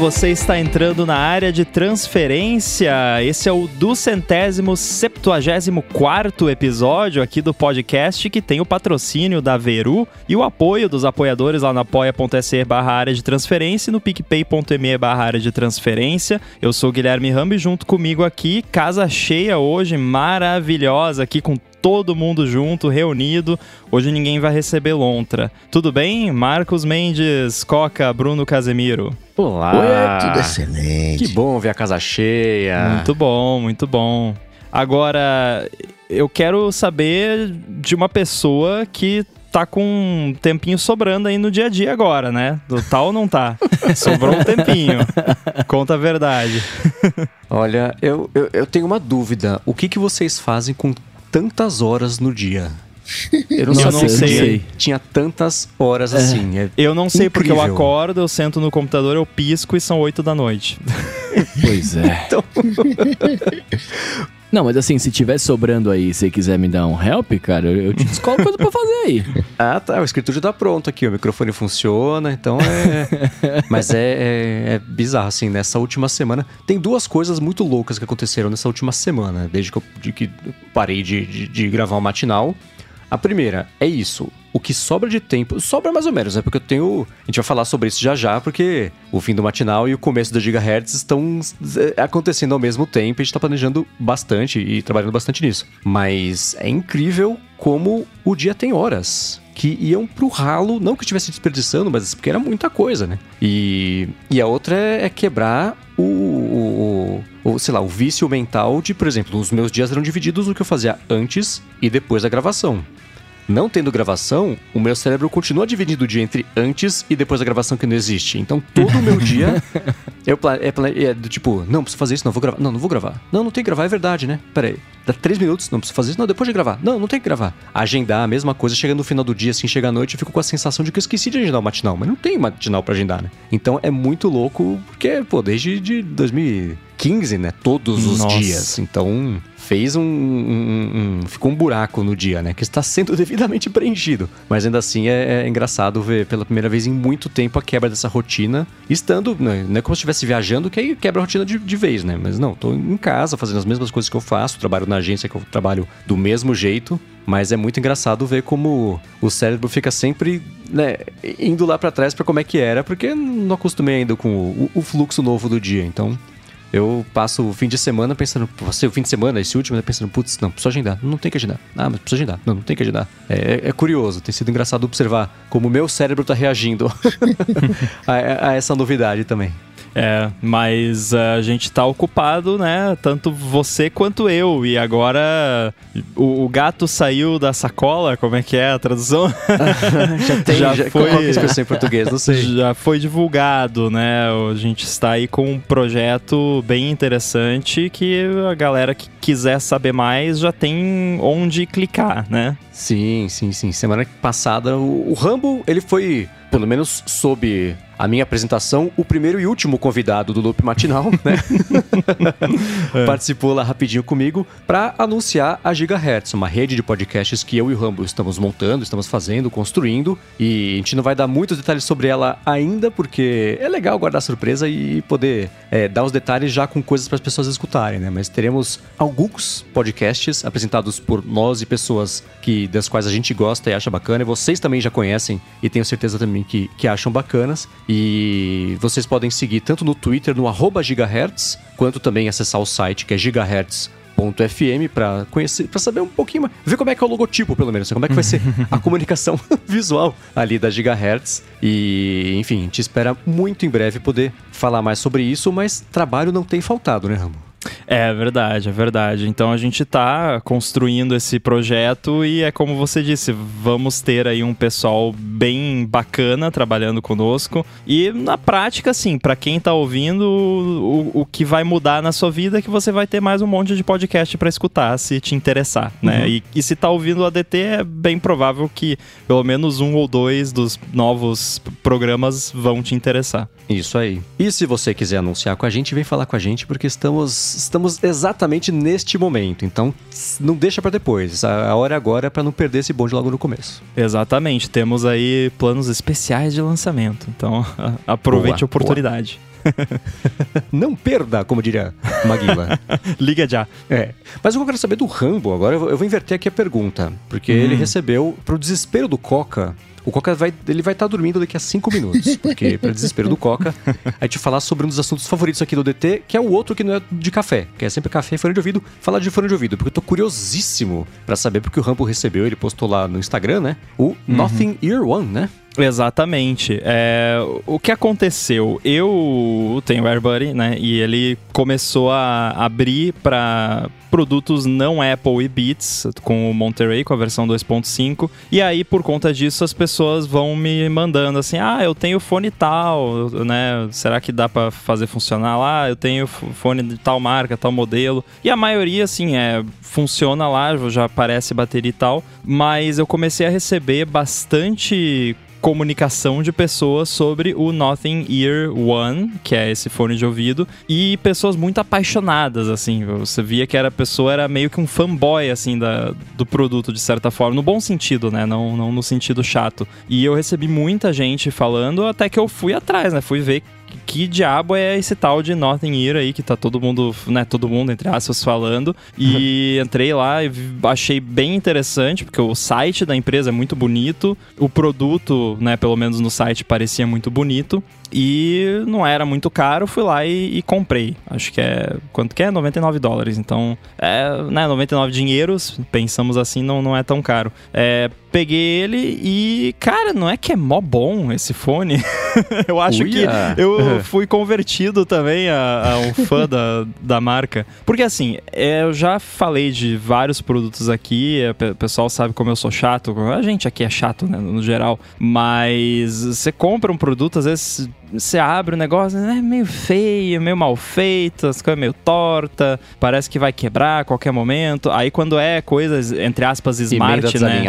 você está entrando na área de transferência. Esse é o duzentésimo septuagésimo quarto episódio aqui do podcast que tem o patrocínio da Veru e o apoio dos apoiadores lá no apoia.se barra área de transferência e no picpay.me barra área de transferência. Eu sou o Guilherme Rambi, junto comigo aqui, casa cheia hoje, maravilhosa, aqui com todo mundo junto, reunido. Hoje ninguém vai receber lontra. Tudo bem? Marcos Mendes, Coca, Bruno Casemiro. Olá! Oi, tudo excelente. Que bom ver a casa cheia. Muito bom, muito bom. Agora, eu quero saber de uma pessoa que tá com um tempinho sobrando aí no dia a dia agora, né? Do tal ou não tá? Sobrou um tempinho. Conta a verdade. Olha, eu, eu, eu, tenho uma dúvida. O que, que vocês fazem com tantas horas no dia? Eu não, eu não sei. Tinha tantas horas é. assim. É eu não sei incrível. porque eu acordo, eu sento no computador, eu pisco e são oito da noite. Pois é. então... Não, mas assim, se tiver sobrando aí, se quiser me dar um help, cara, eu te descolo coisa pra fazer aí. Ah, tá. O escritório já tá pronto aqui, o microfone funciona, então é. mas é, é, é, bizarro, assim, nessa última semana. Tem duas coisas muito loucas que aconteceram nessa última semana, desde que eu de que parei de, de, de gravar o matinal. A primeira é isso. O que sobra de tempo, sobra mais ou menos, né? Porque eu tenho. A gente vai falar sobre isso já já, porque o fim do matinal e o começo da Gigahertz estão é, acontecendo ao mesmo tempo. A gente tá planejando bastante e trabalhando bastante nisso. Mas é incrível como o dia tem horas que iam pro ralo, não que estivesse desperdiçando, mas porque era muita coisa, né? E, e a outra é, é quebrar o, o, o, sei lá, o vício mental de, por exemplo, os meus dias eram divididos no que eu fazia antes e depois da gravação. Não tendo gravação, o meu cérebro continua dividindo o dia entre antes e depois da gravação que não existe. Então todo o meu dia eu é, é, do tipo, não, preciso fazer isso, não, vou gravar. Não, não vou gravar. Não, não tem que gravar, é verdade, né? Pera aí. Dá três minutos, não preciso fazer isso, não, depois de gravar. Não, não tem que gravar. Agendar, a mesma coisa, chega no final do dia, assim, chega à noite, eu fico com a sensação de que eu esqueci de agendar o matinal, mas não tem matinal pra agendar, né? Então é muito louco, porque, pô, desde de 2015, né? Todos os Nossa. dias. Então, fez um, um, um, ficou um buraco no dia, né? Que está sendo devidamente preenchido. Mas ainda assim é, é, engraçado ver pela primeira vez em muito tempo a quebra dessa rotina, estando, né, não é como se estivesse viajando, que aí quebra a rotina de, de vez, né? Mas não, tô em casa fazendo as mesmas coisas que eu faço, trabalho na agência que eu trabalho do mesmo jeito, mas é muito engraçado ver como o cérebro fica sempre né, indo lá para trás para como é que era, porque não acostumei ainda com o, o, fluxo novo do dia. Então eu passo o fim de semana pensando, você o fim de semana, esse último, né, pensando, putz, não, preciso agendar. Não tem que agendar. Ah, mas preciso agendar. Não, não tem que agendar. É, é curioso, tem sido engraçado observar como o meu cérebro está reagindo a, a essa novidade também. É, mas a gente tá ocupado, né? Tanto você quanto eu. E agora o, o gato saiu da sacola, como é que é a tradução? já tem, já, já foi. Qual é a expressão em português? Não sei. Já foi divulgado, né? A gente está aí com um projeto bem interessante que a galera que quiser saber mais já tem onde clicar, né? Sim, sim, sim. Semana passada o, o Rambo, ele foi, pelo menos sob a minha apresentação, o primeiro e último convidado do Loop Matinal, né? é. Participou lá rapidinho comigo para anunciar a Gigahertz, uma rede de podcasts que eu e o Rambo estamos montando, estamos fazendo, construindo. E a gente não vai dar muitos detalhes sobre ela ainda, porque é legal guardar surpresa e poder é, dar os detalhes já com coisas para as pessoas escutarem, né? Mas teremos alguns podcasts apresentados por nós e pessoas que das quais a gente gosta e acha bacana. E vocês também já conhecem e tenho certeza também que, que acham bacanas. E vocês podem seguir tanto no Twitter, no arroba gigahertz, quanto também acessar o site que é gigahertz.fm para conhecer, para saber um pouquinho mais, ver como é que é o logotipo, pelo menos, como é que vai ser a comunicação visual ali da Gigahertz. E, enfim, te espera muito em breve poder falar mais sobre isso, mas trabalho não tem faltado, né, Ramo? É verdade, é verdade. Então a gente está construindo esse projeto e é como você disse, vamos ter aí um pessoal bem bacana trabalhando conosco. E na prática, assim, para quem está ouvindo, o, o, que vai mudar na sua vida é que você vai ter mais um monte de podcast para escutar, se te interessar, né? Uhum. E, e, se está ouvindo o ADT, é bem provável que pelo menos um ou dois dos novos programas vão te interessar. Isso aí. E se você quiser anunciar com a gente, vem falar com a gente, porque estamos estamos exatamente neste momento. Então, não deixa para depois. A hora é agora para não perder esse bonde logo no começo. Exatamente. Temos aí planos especiais de lançamento. Então, aproveite boa, a oportunidade. não perda, como diria Maguila. Liga já. É. Mas eu quero saber do Rambo agora. Eu vou inverter aqui a pergunta. Porque hum. ele recebeu, pro desespero do Coca, o Coca vai, ele vai estar tá dormindo daqui a cinco minutos, porque, para desespero do Coca, a gente falar sobre um dos assuntos favoritos aqui do DT, que é o outro que não é de café, que é sempre café e fone de ouvido. Falar de fone de ouvido, porque eu tô curiosíssimo para saber, porque o Rambo recebeu, ele postou lá no Instagram, né? O uhum. Nothing Ear One, né? Exatamente. É, o que aconteceu? Eu tenho AirBuddy, né? E ele começou a abrir para produtos não Apple e Beats com o Monterey, com a versão 2.5. E aí, por conta disso, as pessoas vão me mandando assim: ah, eu tenho fone tal, né? Será que dá para fazer funcionar lá? Eu tenho fone de tal marca, tal modelo. E a maioria, assim, é funciona lá, já aparece bateria e tal. Mas eu comecei a receber bastante comunicação de pessoas sobre o Nothing Ear One, que é esse fone de ouvido, e pessoas muito apaixonadas, assim. Você via que era a pessoa era meio que um fanboy, assim, da, do produto, de certa forma, no bom sentido, né? Não, não no sentido chato. E eu recebi muita gente falando, até que eu fui atrás, né? Fui ver que diabo é esse tal de Nothing Ear aí, que tá todo mundo, né, todo mundo, entre aspas, falando. E entrei lá e achei bem interessante, porque o site da empresa é muito bonito, o produto, né, pelo menos no site, parecia muito bonito. E não era muito caro, fui lá e, e, comprei. Acho que é. Quanto que é? 99 dólares. Então, é, né, 99 dinheiros, pensamos assim, não, não é tão caro. É, peguei ele e, cara, não é que é mó bom esse fone? eu acho Uia. que eu fui convertido também a, a um fã da, da marca. Porque assim, é, eu já falei de vários produtos aqui, o pessoal sabe como eu sou chato, a gente aqui é chato, né, no geral, mas você compra um produto, às vezes você abre o negócio, é meio feio, meio mal feito, as coisas meio torta, parece que vai quebrar a qualquer momento. Aí quando é coisas, entre aspas, smart, né?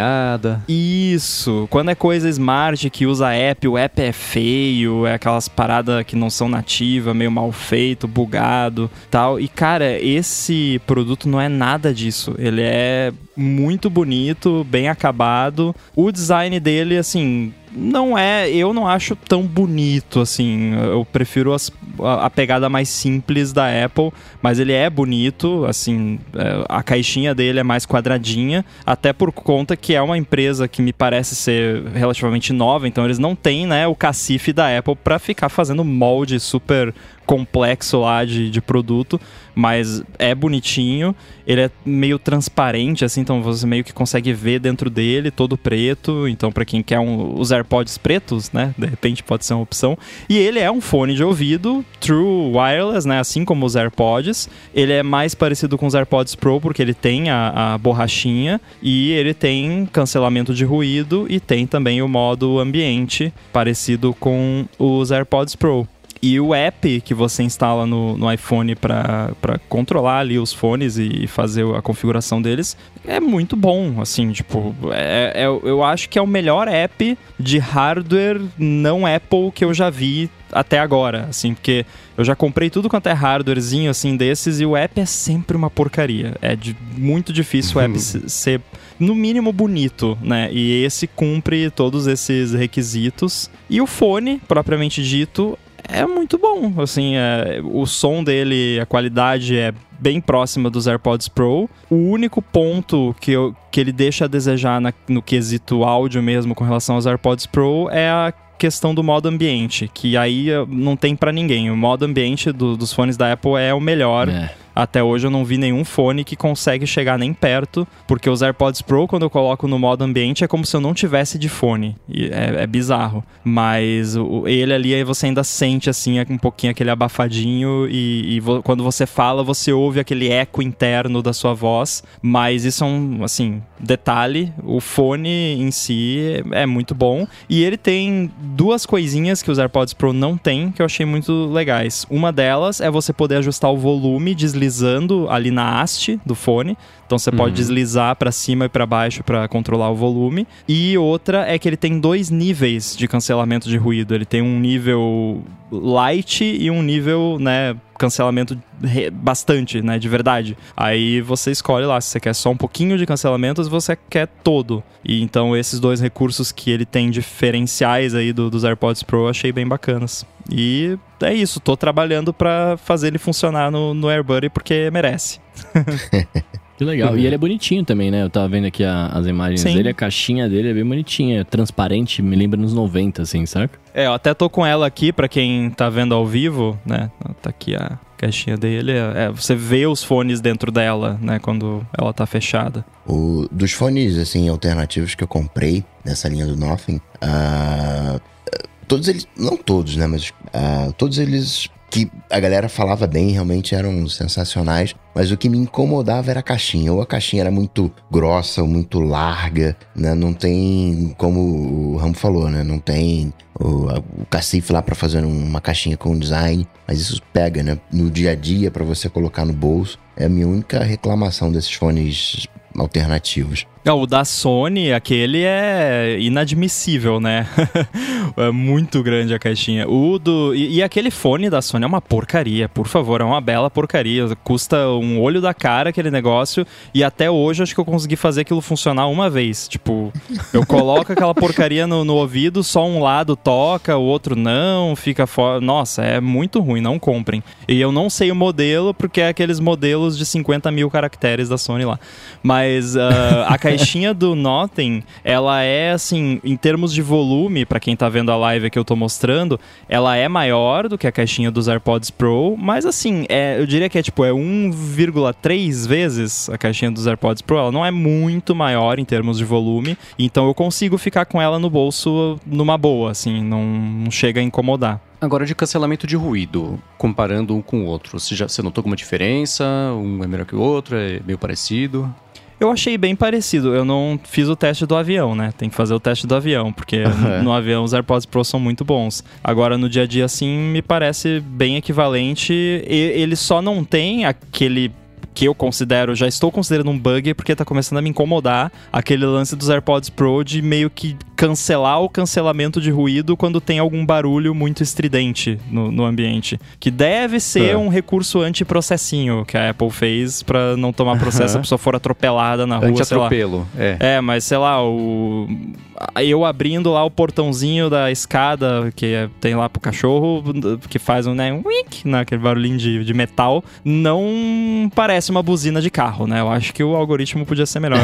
Isso. Quando é coisa smart que usa app, o app é feio, é aquelas paradas que não são nativas, meio mal feito, bugado, tal. E cara, esse produto não é nada disso. Ele é muito bonito, bem acabado. O design dele, assim, não é, eu não acho tão bonito assim. Eu prefiro as, a, a, pegada mais simples da Apple, mas ele é bonito, assim, é, a caixinha dele é mais quadradinha, até por conta que é uma empresa que me parece ser relativamente nova, então eles não têm, né, o cacife da Apple para ficar fazendo molde super complexo lá de, de produto, mas é bonitinho. Ele é meio transparente, assim, então você meio que consegue ver dentro dele, todo preto. Então, para quem quer um, os AirPods pretos, né, de repente pode ser uma opção. E ele é um fone de ouvido True Wireless, né, assim como os AirPods. Ele é mais parecido com os AirPods Pro porque ele tem a, a borrachinha e ele tem cancelamento de ruído e tem também o modo ambiente parecido com os AirPods Pro. E o app que você instala no, no iPhone para controlar ali os fones e fazer a configuração deles é muito bom, assim, tipo, é, é, eu acho que é o melhor app de hardware não Apple que eu já vi até agora, assim, porque eu já comprei tudo quanto é hardwarezinho, assim, desses e o app é sempre uma porcaria. É de, muito difícil o app ser, no mínimo, bonito, né? E esse cumpre todos esses requisitos. E o fone, propriamente dito, é muito bom. Assim, é, o som dele, a qualidade é bem próxima dos AirPods Pro. O único ponto que, eu, que ele deixa a desejar na, no quesito áudio mesmo com relação aos AirPods Pro é a questão do modo ambiente, que aí eh, não tem para ninguém. O modo ambiente do, dos fones da Apple é o melhor. É. Até hoje eu não vi nenhum fone que consegue chegar nem perto, porque os AirPods Pro, quando eu coloco no modo ambiente, é como se eu não tivesse de fone. É, é, bizarro. Mas ele ali, você ainda sente, assim, um pouquinho aquele abafadinho e, e quando você fala, você ouve aquele eco interno da sua voz. Mas isso é um, assim, detalhe. O fone em si é muito bom. E ele tem duas coisinhas que os AirPods Pro não tem, que eu achei muito legais. Uma delas é você poder ajustar o volume, desligar deslizando ali na haste do fone. Então você pode deslizar para cima e para baixo para controlar o volume. E outra é que ele tem dois níveis de cancelamento de ruído. Ele tem um nível light e um nível, né, cancelamento bastante, né, de verdade. Aí você escolhe lá se você quer só um pouquinho de cancelamento ou se você quer todo. E então esses dois recursos que ele tem diferenciais aí do- dos AirPods Pro eu achei bem bacanas. E é isso, tô trabalhando para fazer ele funcionar no, no AirBuddy porque merece. Que legal. E ele é bonitinho também, né? Eu tava vendo aqui a- as imagens Sim. dele, a caixinha dele é bem bonitinha, é transparente, me lembra nos 90, assim, saca? É, eu até tô com ela aqui pra quem tá vendo ao vivo, né? Tá aqui a caixinha dele. É, você vê os fones dentro dela, né? Quando ela tá fechada. O, dos fones, assim, alternativos que eu comprei nessa linha do Nothing, ah, todos eles, não todos, né, mas ah, todos eles que a galera falava bem, realmente eram sensacionais, mas o que me incomodava era a caixinha. Ou a caixinha era muito grossa, ou muito larga, né, não tem, como o Ramo falou, né, não tem o, o cacife lá pra fazer uma caixinha com design, mas isso pega, né, no dia a dia pra você colocar no bolso. É a minha única reclamação desses fones alternativos. O da Sony, aquele é inadmissível, né? é muito grande a caixinha. O do. E, e aquele fone da Sony é uma porcaria, por favor, é uma bela porcaria. Custa um olho da cara aquele negócio. E até hoje acho que eu consegui fazer aquilo funcionar uma vez. Tipo, eu coloco aquela porcaria no, no ouvido, só um lado toca, o outro não, fica fora. Nossa, é muito ruim, não comprem. E eu não sei o modelo, porque é aqueles modelos de 50 mil caracteres da Sony lá. Mas ah, a caixinha do Nothing, ela é assim, em termos de volume, pra quem tá vendo a live que eu tô mostrando, ela é maior do que a caixinha dos AirPods Pro, mas assim, é, eu diria que é tipo, é 1,3 vezes a caixinha dos AirPods Pro. Ela não é muito maior em termos de volume, então eu consigo ficar com ela no bolso numa boa, assim, não, não chega a incomodar. Agora, de cancelamento de ruído, comparando um com o outro, você, já, você notou alguma diferença? Um é melhor que o outro? É meio parecido? Eu achei bem parecido. Eu não fiz o teste do avião, né? Tem que fazer o teste do avião, porque Aham. no, no avião os AirPods Pro são muito bons. Agora, no dia a dia, assim, me parece bem equivalente. E ele só não tem aquele que eu considero, já estou considerando um bug, porque tá começando a me incomodar aquele lance dos AirPods Pro de meio que cancelar o cancelamento de ruído quando tem algum barulho muito estridente no, no ambiente. Que deve ser É. um recurso anti-processinho que a Apple fez pra não tomar processo se a pessoa for atropelada na rua, sei lá. É. É, mas sei lá, o eu abrindo lá o portãozinho da escada que é- tem lá pro cachorro, que faz um, né, um wink, né, aquele barulhinho de, de metal, não parece uma buzina de carro, né? Eu acho que o algoritmo podia ser melhor.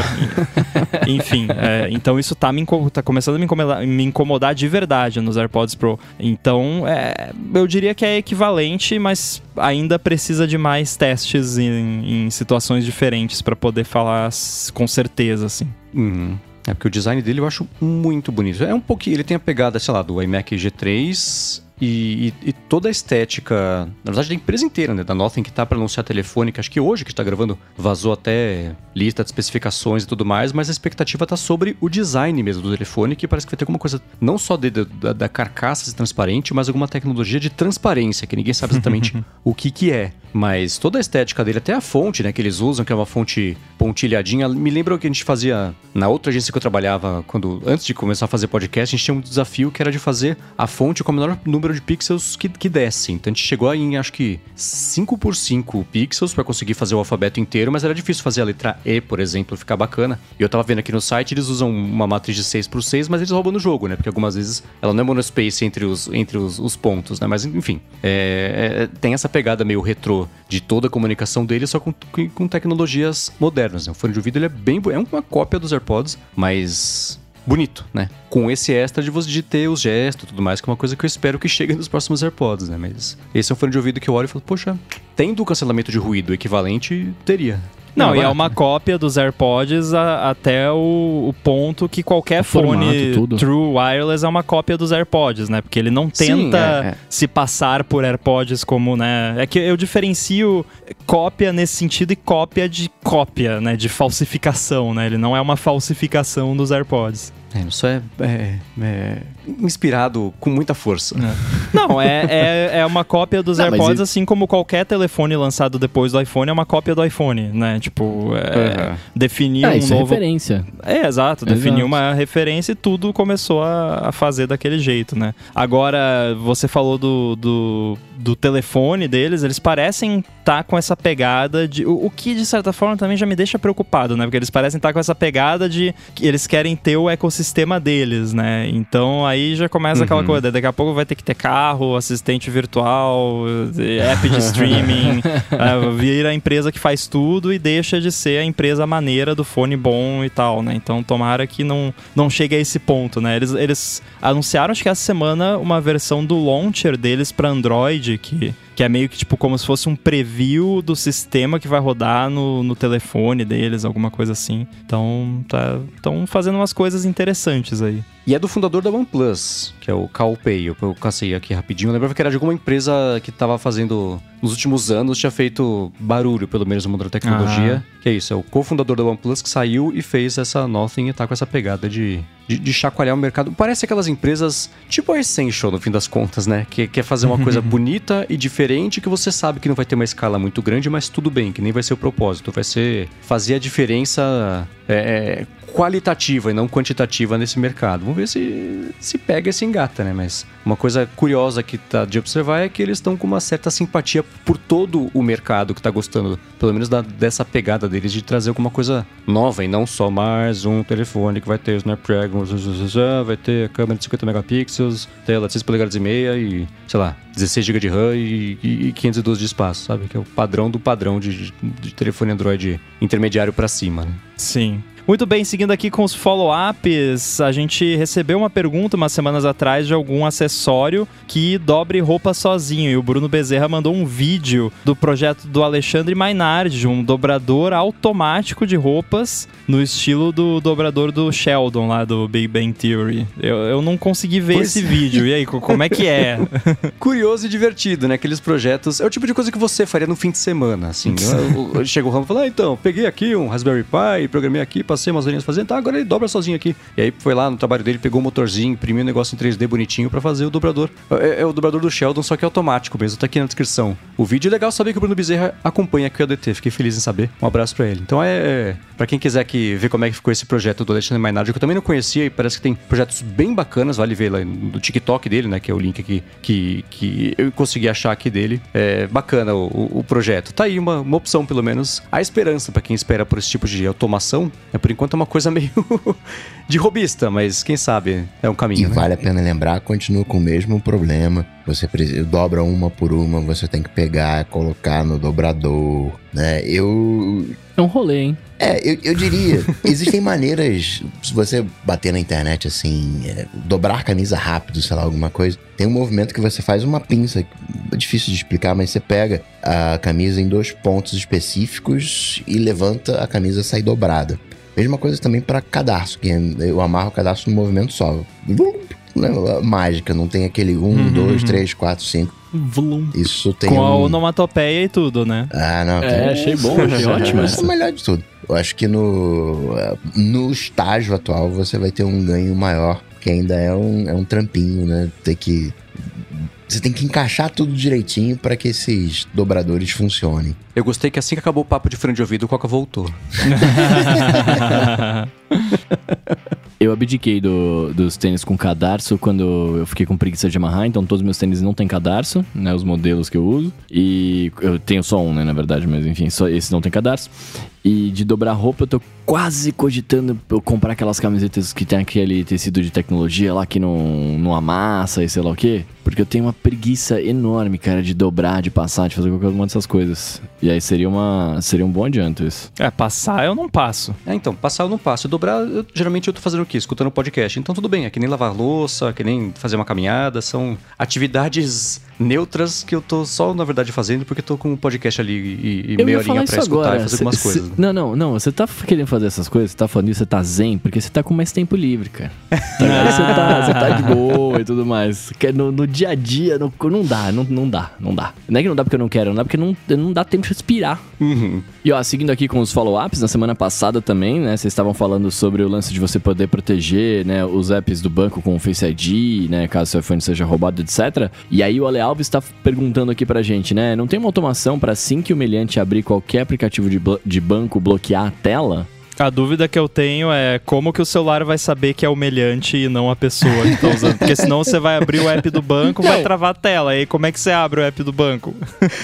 Enfim, é, então isso tá, me tá começando a me incomodar, me incomodar de verdade nos AirPods Pro. Então, é, eu diria que é equivalente, mas ainda precisa de mais testes em, em situações diferentes para poder falar com certeza, assim. Uhum. É porque o design dele eu acho muito bonito. É um pouquinho. Ele tem a pegada, sei lá, do iMac G3 e, e- e toda a estética. Na verdade, da empresa inteira, né? Da Nothing que tá para anunciar telefônica. Acho que hoje que está gravando vazou até lista de especificações e tudo mais, mas a expectativa tá sobre o design mesmo do telefone, que parece que vai ter alguma coisa não só de- de- da, da carcaça ser transparente, mas alguma tecnologia de transparência, que ninguém sabe exatamente o que que é. Mas toda a estética dele, até a fonte, né, que eles usam, que é uma fonte pontilhadinha, me lembra o que a gente fazia na outra agência que eu trabalhava, quando antes de começar a fazer podcast, a gente tinha um desafio que era de fazer a fonte com o menor número de pixels que, que. Então a gente chegou em, acho que, 5 por 5 pixels para conseguir fazer o alfabeto inteiro, mas era difícil fazer a letra E, por exemplo, ficar bacana. E eu tava vendo aqui no site, eles usam uma matriz de 6 por 6 mas eles roubam no jogo, né? Porque algumas vezes ela não é monospace entre os, entre os, os pontos, né? Mas enfim, é- é- tem essa pegada meio retrô de toda a comunicação dele, só com, com- tecnologias modernas. Né? O fone de ouvido ele é bem. É uma cópia dos AirPods, mas bonito, né? Com esse extra de você de ter os gestos e tudo mais, que é uma coisa que eu espero que chegue nos próximos AirPods, né? Mas esse é um fone de ouvido que eu olho e falo, poxa, tendo o cancelamento de ruído equivalente, teria. Não, e é uma né? cópia dos AirPods a- até o, o ponto que qualquer O formato, fone tudo. True Wireless é uma cópia dos AirPods, né? Porque ele não Sim, tenta é, é. se passar por AirPods como, né? É que eu diferencio cópia nesse sentido e cópia de cópia, né? De falsificação, né? Ele não é uma falsificação dos AirPods. É, isso é, é- é inspirado com muita força. Não, é, é, é uma cópia dos Não, AirPods, e- assim como qualquer telefone lançado depois do iPhone é uma cópia do iPhone, né? Tipo, é, Uhum. definir Ah, um isso é novo. referência. É, exato, definiu Exato. uma referência e tudo começou a, a fazer daquele jeito, né? Agora, você falou do, do, do telefone deles, eles parecem estar com essa pegada de. O, o que, de certa forma, também já me deixa preocupado, né? Porque eles parecem estar com essa pegada de que eles querem ter o ecossistema deles, né? Então aí já começa aquela Uhum. coisa, daqui a pouco vai ter que ter carro, assistente virtual, app de streaming, é, vira a empresa que faz tudo e deixa de ser a empresa maneira do fone bom e tal, né? Então tomara que não, não chegue a esse ponto, né? Eles, eles anunciaram, acho que essa semana, uma versão do launcher deles para Android, que, que é meio que tipo como se fosse um preview do sistema que vai rodar no, no telefone deles, alguma coisa assim. Então, estão fazendo umas coisas interessantes aí. E é do fundador da OnePlus, que é o Carl Pei. Eu, eu cacei aqui rapidinho. Eu lembrava que era de alguma empresa que estava fazendo, nos últimos anos, tinha feito barulho, pelo menos no mundo da tecnologia. Que é isso, é o cofundador da OnePlus que saiu e fez essa Nothing e tá com essa pegada de, de, de chacoalhar o mercado. Parece aquelas empresas, tipo a Essential, no fim das contas, né? Que quer fazer uma coisa bonita e diferente que você sabe que não vai ter uma escala muito grande, mas tudo bem, que nem vai ser o propósito. Vai ser fazer a diferença é, é, qualitativa e não quantitativa nesse mercado. Vamos ver se se pega e se engata, né? Mas uma coisa curiosa que tá de observar é que eles estão com uma certa simpatia por todo o mercado que tá gostando, pelo menos da- dessa pegada deles de trazer alguma coisa nova e não só mais um telefone que vai ter Snapdragon, vai ter câmera de 50 megapixels, tela de 6 polegadas e meia e, sei lá, 16 GB de RAM e, e, e 512 de espaço, sabe? Que é o padrão do padrão de, de telefone Android intermediário pra cima, né? Sim. Muito bem, seguindo aqui com os follow-ups, a gente recebeu uma pergunta umas semanas atrás de algum acessório que dobre roupa sozinho. E o Bruno Bezerra mandou um vídeo do projeto do Alexandre Mainardi, um dobrador automático de roupas no estilo do dobrador do Sheldon lá do Big Bang Theory. Eu, eu não consegui ver Pois esse é. vídeo. E aí, co- como é que é? curioso e divertido, né? Aqueles projetos. É o tipo de coisa que você faria no fim de semana, assim. Eu- Chega o Ramo e fala: ah, então, peguei aqui um Raspberry Pi, programei aqui, passei umas horinhas fazendo, tá, agora ele dobra sozinho aqui. E aí foi lá no trabalho dele, pegou o motorzinho, imprimiu um negócio em 3D bonitinho pra fazer o dobrador. É, é o dobrador do Sheldon, só que é automático mesmo, tá aqui na descrição. O vídeo é legal saber que o Bruno Bezerra acompanha aqui o ADT, fiquei feliz em saber. Um abraço pra ele. Então é. é pra quem quiser que ver como é que ficou esse projeto do Alexandre Mainardi, que eu também não conhecia e parece que tem projetos bem bacanas, vale ver lá no TikTok dele, né? Que é o link aqui que, que eu consegui achar aqui dele. É bacana o, o- o projeto. Tá aí uma, uma opção, pelo menos. A esperança pra quem espera por esse tipo de automação. É por enquanto é uma coisa meio de robista, mas quem sabe é um E caminho. né? vale a pena lembrar, continua com o mesmo problema. Você precisa, dobra uma por uma, você tem que pegar, colocar no dobrador, né? Eu É um rolê, hein? É, eu, eu diria, existem maneiras, se você bater na internet assim, é, dobrar camisa rápido, sei lá, alguma coisa, tem um movimento que você faz uma pinça, é difícil de explicar, mas você pega a camisa em dois pontos específicos e levanta a camisa sai dobrada. Mesma coisa também para cadarço, que eu amarro o cadarço num movimento só. Né, Mágica, não tem aquele um, dois, três, quatro, cinco. Vlum. Isso tem com a um... onomatopeia e tudo, né? Ah, não. É, tem- achei bom, achei ótimo Essa é o melhor de tudo. Eu acho que no, no estágio atual você vai ter um ganho maior, que ainda é um, é um trampinho, né? Ter que. Você tem que encaixar tudo direitinho para que esses dobradores funcionem. Eu gostei que assim que acabou o papo de fone de ouvido, o Coca voltou. Eu abdiquei do- dos tênis com cadarço quando eu fiquei com preguiça de amarrar, então todos os meus tênis não têm cadarço, né? Os modelos que eu uso. E eu tenho só um, né, na verdade, mas enfim, só esse não tem cadarço. E de dobrar roupa, eu tô quase cogitando eu comprar aquelas camisetas que tem aquele tecido de tecnologia lá que não, não amassa e sei lá o quê. Porque eu tenho uma preguiça enorme, cara, de dobrar, de passar, de fazer qualquer uma dessas coisas. E aí seria, uma, seria um bom adianto isso. É, passar eu não passo. É, então, passar eu não passo. Dobrar, eu- geralmente eu tô fazendo o quê? Escutando podcast. Então tudo bem, é que nem lavar louça, que nem fazer uma caminhada. São atividades neutras que eu tô só, na verdade, fazendo porque tô com o podcast ali e, e meia horinha pra escutar agora. e fazer Cê- algumas coisas. né? Não, não, não. Você tá querendo fazer essas coisas, você tá falando isso, você tá zen, porque você tá com mais tempo livre, cara. Tá você, tá, você tá de boa e tudo mais. No, no dia a dia, no- não dá, não, não dá, não dá. Não é que não dá porque eu não quero, não dá porque não, não dá tempo de respirar. Uhum. E ó, seguindo aqui com os follow-ups, na semana passada também, né? Vocês estavam falando sobre o lance de você poder proteger, né? Os apps do banco com o Face ID, né? Caso seu iPhone seja roubado, etc. E aí o Ale Alves tá perguntando aqui pra gente, né? Não tem uma automação pra assim que o meliante abrir qualquer aplicativo de, de banco bloquear a tela? A dúvida que eu tenho é como que o celular vai saber que é humilhante e não a pessoa que tá usando. Porque senão você vai abrir o app do banco, vai travar a tela. E aí como é que você abre o app do banco?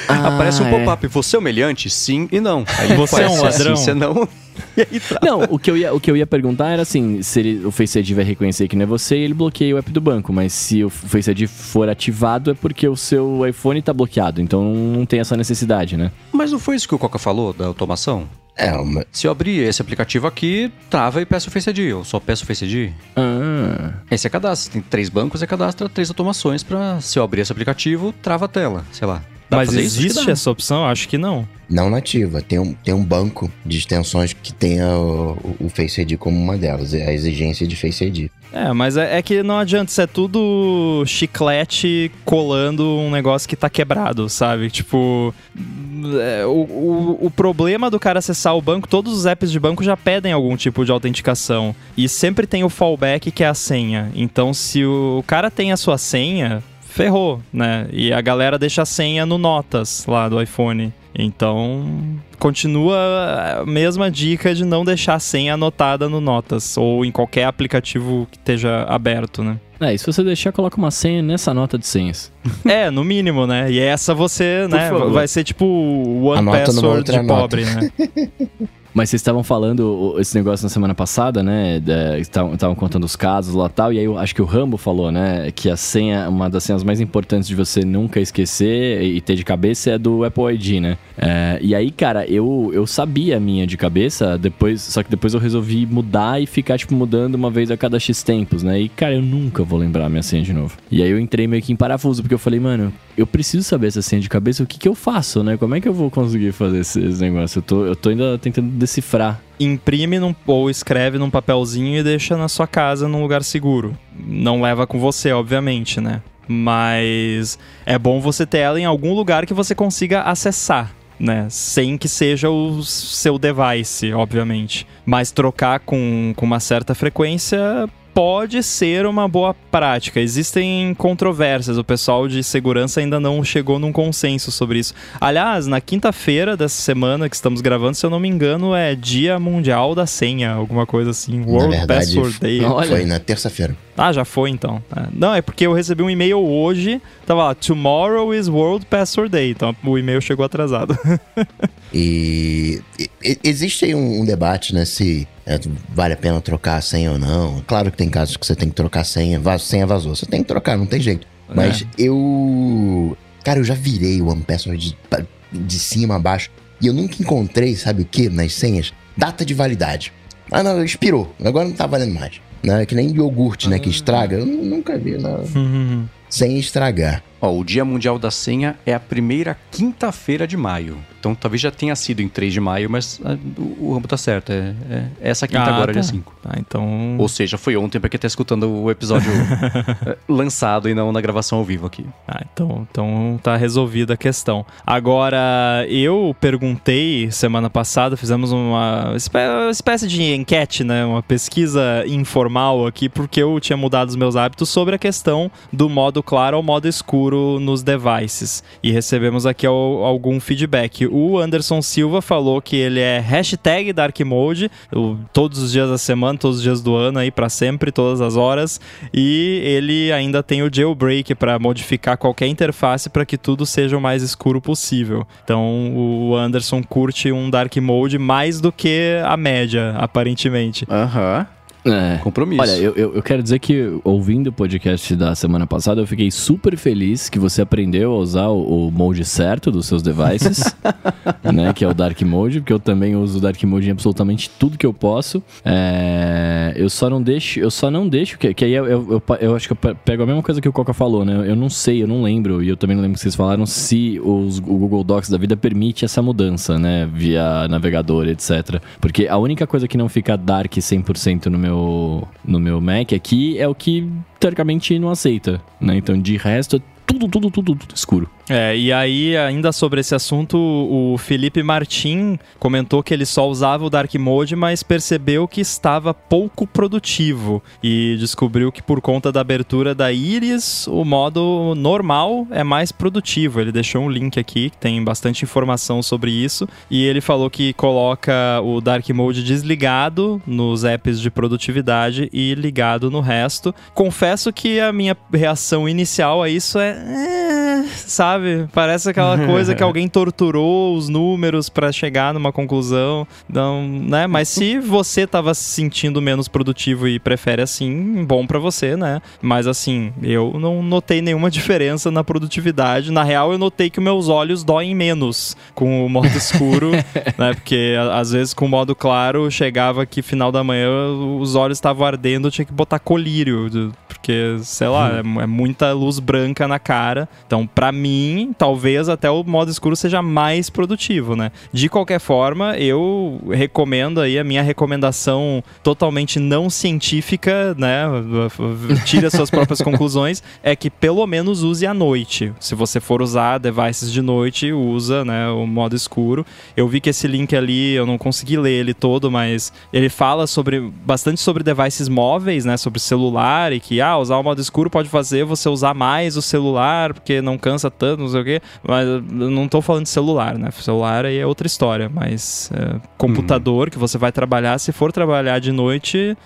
Aparece um Ah, é. pop-up. Você é humilhante? Sim e não. Aí Você é um aparece ladrão? Sim, você não. Tá. Não, o que, eu ia, o que eu ia perguntar era assim, se ele- o Face ID vai reconhecer que não é você ele bloqueia o app do banco, mas se o Face ID for ativado é porque o seu iPhone tá bloqueado, então não tem essa necessidade, né? Mas não foi isso que o Coca falou da automação? É, uma, Se eu abrir esse aplicativo aqui, trava e peço o Face ID. Eu só peço o Face ID. Ah, Aí você cadastra. Tem três bancos, você cadastra três automações pra, se eu abrir esse aplicativo, trava a tela. Sei lá. Dá Mas existe essa opção? Acho que não. não nativa. Tem um, tem um banco de extensões que tenha o, o Face ID como uma delas. É a exigência de Face ID. É, mas é, é que não adianta, isso é tudo chiclete colando um negócio que tá quebrado, sabe? Tipo, é, o, o, o problema do cara acessar o banco, todos os apps de banco já pedem algum tipo de autenticação. E sempre tem o fallback, que é a senha. Então, se o cara tem a sua senha, ferrou, né? E a galera deixa a senha no Notas lá do iPhone. Então, continua a mesma dica de não deixar a senha anotada no Notas ou em qualquer aplicativo que esteja aberto, né? é, e se você deixar, coloca uma senha nessa nota de senhas. É, no mínimo, né? E essa você, Por né, favor. vai ser tipo o One Anota Password de nota. pobre, né? Mas vocês estavam falando esse negócio na semana passada, né? Estavam contando os casos lá tal. E aí eu acho que o Rambo falou, né? Que a senha, uma das senhas mais importantes de você nunca esquecer e ter de cabeça é do Apple ID, né? É, e aí, cara, eu, eu sabia a minha de cabeça, depois, só que depois eu resolvi mudar e ficar, tipo, mudando uma vez a cada X tempos, né? E, cara, eu nunca vou lembrar a minha senha de novo. E aí eu entrei meio que em parafuso, porque eu falei, mano, eu preciso saber essa senha de cabeça, o que que eu faço, né? Como é que eu vou conseguir fazer esse, esse negócio? Eu tô, eu tô ainda tentando decifrar. Imprime num, ou escreve num papelzinho e deixa na sua casa num lugar seguro. Não leva com você, obviamente, né? Mas é bom você ter ela em algum lugar que você consiga acessar. Né? Sem que seja o seu device, obviamente. Mas trocar com, com uma certa frequência pode ser uma boa prática. Existem controvérsias, o pessoal de segurança ainda não chegou num consenso sobre isso. Aliás, na quinta-feira dessa semana que estamos gravando, se eu não me engano, é Dia Mundial da Senha, alguma coisa assim. World verdade, Password Day. Foi na terça-feira. Ah, já foi então. É. Não, é porque eu recebi um e-mail hoje, tava lá, Tomorrow is World Password Day, então o e-mail chegou atrasado. E, e- existe aí um, um debate, né? Se é, vale a pena trocar a senha ou não. Claro que tem casos que você tem que trocar a senha, senha vazou. Você tem que trocar, não tem jeito. Mas eu. Cara, eu já virei o One Password de, de cima a baixo. E eu nunca encontrei, sabe o que, nas senhas? Data de validade. Ah, não, expirou. Agora não tá valendo mais. Né? Que nem iogurte, né? Que estraga. Eu nu- nunca vi nada. Sem estragar. Ó, o Dia Mundial da Senha é a primeira quinta-feira de maio. Então talvez já tenha sido em 3 de maio, mas ah, o, o Rambo tá certo. É, é essa quinta Ah, agora, tá. dia 5. Tá, então. Ou seja, foi ontem pra quem tá escutando o episódio eh, lançado e não na gravação ao vivo aqui. Ah, então, então tá resolvida a questão. Agora, eu perguntei semana passada, fizemos uma espé- espécie de enquete, né? Uma pesquisa informal aqui, porque eu tinha mudado os meus hábitos sobre a questão do modo claro ao modo escuro nos devices. E recebemos aqui al- algum feedback. O Anderson Silva falou que ele é hashtag Dark Mode, todos os dias da semana, todos os dias do ano aí, pra sempre, todas as horas. E ele ainda tem o jailbreak para modificar qualquer interface para que tudo seja o mais escuro possível. Então o Anderson curte um dark mode mais do que a média, aparentemente. Aham. É. Compromisso. Olha, eu, eu, eu quero dizer que ouvindo o podcast da semana passada, eu fiquei super feliz que você aprendeu a usar o, o mode certo dos seus devices, né? Que é o Dark Mode, porque eu também uso o Dark Mode em absolutamente tudo que eu posso. É, eu só não deixo, eu só não deixo, que, que aí eu, eu, eu, acho que eu pego a mesma coisa que o Coca falou, né? Eu não sei, eu não lembro, e eu também não lembro que vocês falaram se os, o Google Docs da vida permite essa mudança, né? Via navegador, etc. Porque a única coisa que não fica dark 100% no meu, no meu Mac aqui é o que teoricamente não aceita, né? Então, de resto, é tudo, tudo, tudo, tudo escuro. É, e aí, ainda sobre esse assunto, o Felipe Martin comentou que ele só usava o Dark Mode, mas percebeu que estava pouco produtivo e descobriu que por conta da abertura da Iris, o modo normal é mais produtivo. Ele deixou um link aqui que tem bastante informação sobre isso e ele falou que coloca o Dark Mode desligado nos apps de produtividade e ligado no resto. Confesso que a minha reação inicial a isso é, é sabe? Sabe? Parece aquela coisa que alguém torturou os números para chegar numa conclusão. Não, né? Mas se você tava se sentindo menos produtivo e prefere assim, bom para você, né? Mas assim, eu não notei nenhuma diferença na produtividade. Na real, eu notei que meus olhos doem menos com o modo escuro, né? Porque às vezes com o modo claro chegava que final da manhã os olhos estavam ardendo, eu tinha que botar colírio, porque sei lá, é, é muita luz branca na cara. Então, para mim mim, talvez até o modo escuro seja mais produtivo, né? De qualquer forma, eu recomendo aí a minha recomendação totalmente não científica, né? Tire as suas próprias conclusões, é que pelo menos use à noite. Se você for usar devices de noite, usa, né, o modo escuro. Eu vi que esse link ali, eu não consegui ler ele todo, mas ele fala sobre bastante sobre devices móveis, né, sobre celular e que ah, usar o modo escuro pode fazer você usar mais o celular porque não cansa tanto não sei o quê. Mas eu não tô falando de celular, né? Celular aí é outra história. Mas é, computador uhum. que você vai trabalhar, se for trabalhar de noite,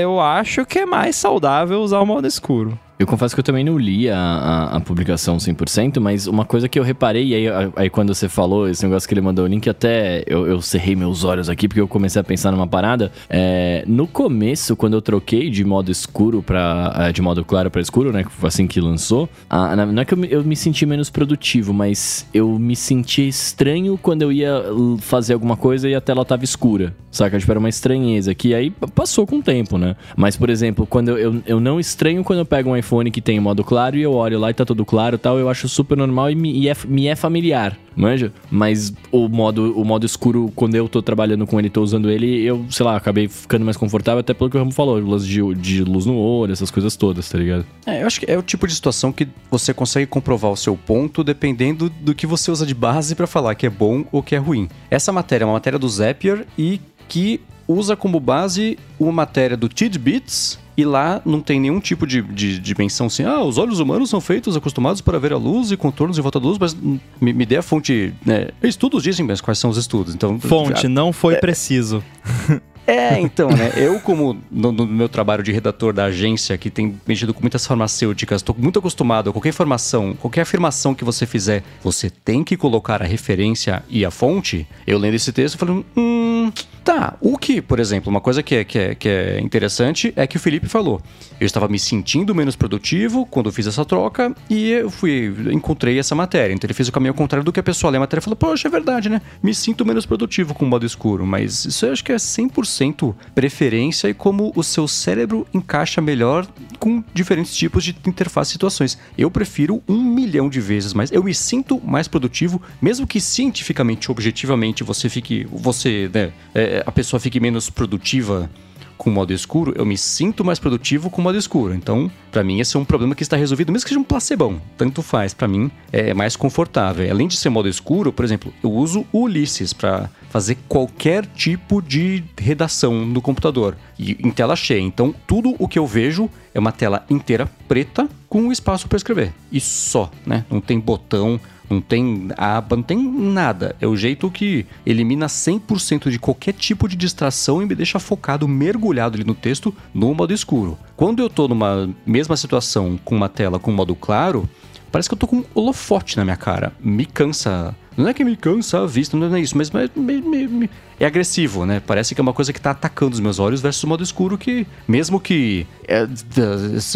eu acho que é mais saudável usar o modo escuro. Eu confesso que eu também não li a, a, a, publicação 100%, mas uma coisa que eu reparei, e aí, aí quando você falou esse negócio que ele mandou o link, até eu, eu cerrei meus olhos aqui, porque eu comecei a pensar numa parada. É, no começo, quando eu troquei de modo escuro para é, de modo claro para escuro, né, assim que lançou, a, não é que eu, eu me senti menos produtivo, mas eu me senti estranho quando eu ia fazer alguma coisa e a tela tava escura, saca? Tipo, era uma estranheza, que aí passou com o tempo, né? Mas, por exemplo, quando eu, eu, eu não estranho quando eu pego um iPhone iPhone que tem modo claro e eu olho lá e tá tudo claro e tal, eu acho super normal e me, e é, me é familiar, manja? Mas o modo, o modo escuro, quando eu tô trabalhando com ele, tô usando ele, eu, sei lá, acabei ficando mais confortável, até pelo que o Ramo falou, de, de luz no olho, essas coisas todas, tá ligado? É, eu acho que é o tipo de situação que você consegue comprovar o seu ponto dependendo do que você usa de base para falar que é bom ou que é ruim. Essa matéria é uma matéria do Zapier e que usa como base uma matéria do Tidbits e lá não tem nenhum tipo de, de, dimensão assim, ah, os olhos humanos são feitos acostumados para ver a luz e contornos em volta da luz, mas me, me dê a fonte, né? Estudos dizem, mas quais são os estudos? Então, fonte, já, não foi é, preciso. É, então, né? Eu, como no, no, meu trabalho de redator da agência, que tem mexido com muitas farmacêuticas, estou muito acostumado a qualquer informação, qualquer afirmação que você fizer, você tem que colocar a referência e a fonte. Eu lendo esse texto, falei, hum, tá. O que, por exemplo, uma coisa que é, que, é, que é interessante é que o Felipe falou. Eu estava me sentindo menos produtivo quando fiz essa troca e eu fui, encontrei essa matéria. Então ele fez o caminho ao contrário do que a pessoa lê a matéria e falou, poxa, é verdade, né? Me sinto menos produtivo com o modo escuro, mas isso eu acho que é 100% 100% preferência e como o seu cérebro encaixa melhor com diferentes tipos de interface e situações. Eu prefiro um milhão de vezes mais. Eu me sinto mais produtivo, mesmo que cientificamente, objetivamente, você fique. Você, né, é, a pessoa fique menos produtiva com modo escuro, eu me sinto mais produtivo com modo escuro. Então, para mim, esse é um problema que está resolvido, mesmo que seja um placebão. Tanto faz, para mim, é mais confortável. Além de ser modo escuro, por exemplo, eu uso o Ulysses para fazer qualquer tipo de redação no computador e em tela cheia. Então, tudo o que eu vejo é uma tela inteira preta com um espaço para escrever. E só, né? Não tem botão, não tem aba, não tem nada. É o jeito que elimina 100% de qualquer tipo de distração e me deixa focado, mergulhado ali no texto, no modo escuro. Quando eu tô numa mesma situação com uma tela com modo claro, parece que eu tô com um holofote na minha cara. Me cansa Não é que me cansa a vista, não é isso, mas, mas me, me, me, é agressivo, né? Parece que é uma coisa que tá atacando os meus olhos versus o modo escuro que, mesmo que, é,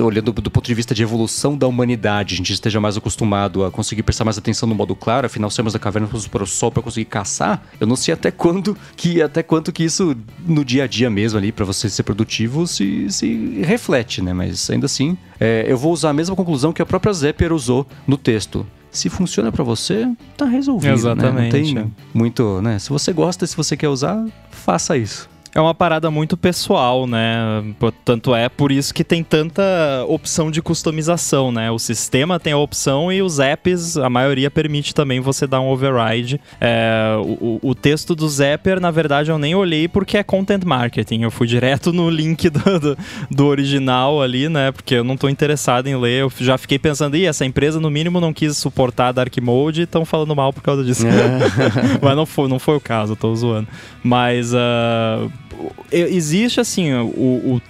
olhando do ponto de vista de evolução da humanidade, a gente esteja mais acostumado a conseguir prestar mais atenção no modo claro, afinal saímos da caverna para o sol para conseguir caçar, eu não sei até quando que até quanto que isso no dia a dia mesmo ali para você ser produtivo se, se reflete, né? Mas ainda assim, é, eu vou usar a mesma conclusão que a própria Zepper usou no texto se funciona para você, tá resolvido. Exatamente. Né? Não tem muito, né? Se você gosta, se você quer usar, faça isso. É uma parada muito pessoal, né? Tanto é por isso que tem tanta opção de customização, né? O sistema tem a opção e os apps, a maioria permite também você dar um override. É, o, o, texto do Zapper, na verdade, eu nem olhei porque é content marketing. Eu fui direto no link do, do, do original ali, né? Porque eu não tô interessado em ler. Eu já fiquei pensando, ih, essa empresa no mínimo não quis suportar Dark Mode e estão falando mal por causa disso. É. Mas não foi, não foi o caso, eu tô zoando. Mas. Uh, existe assim, o, o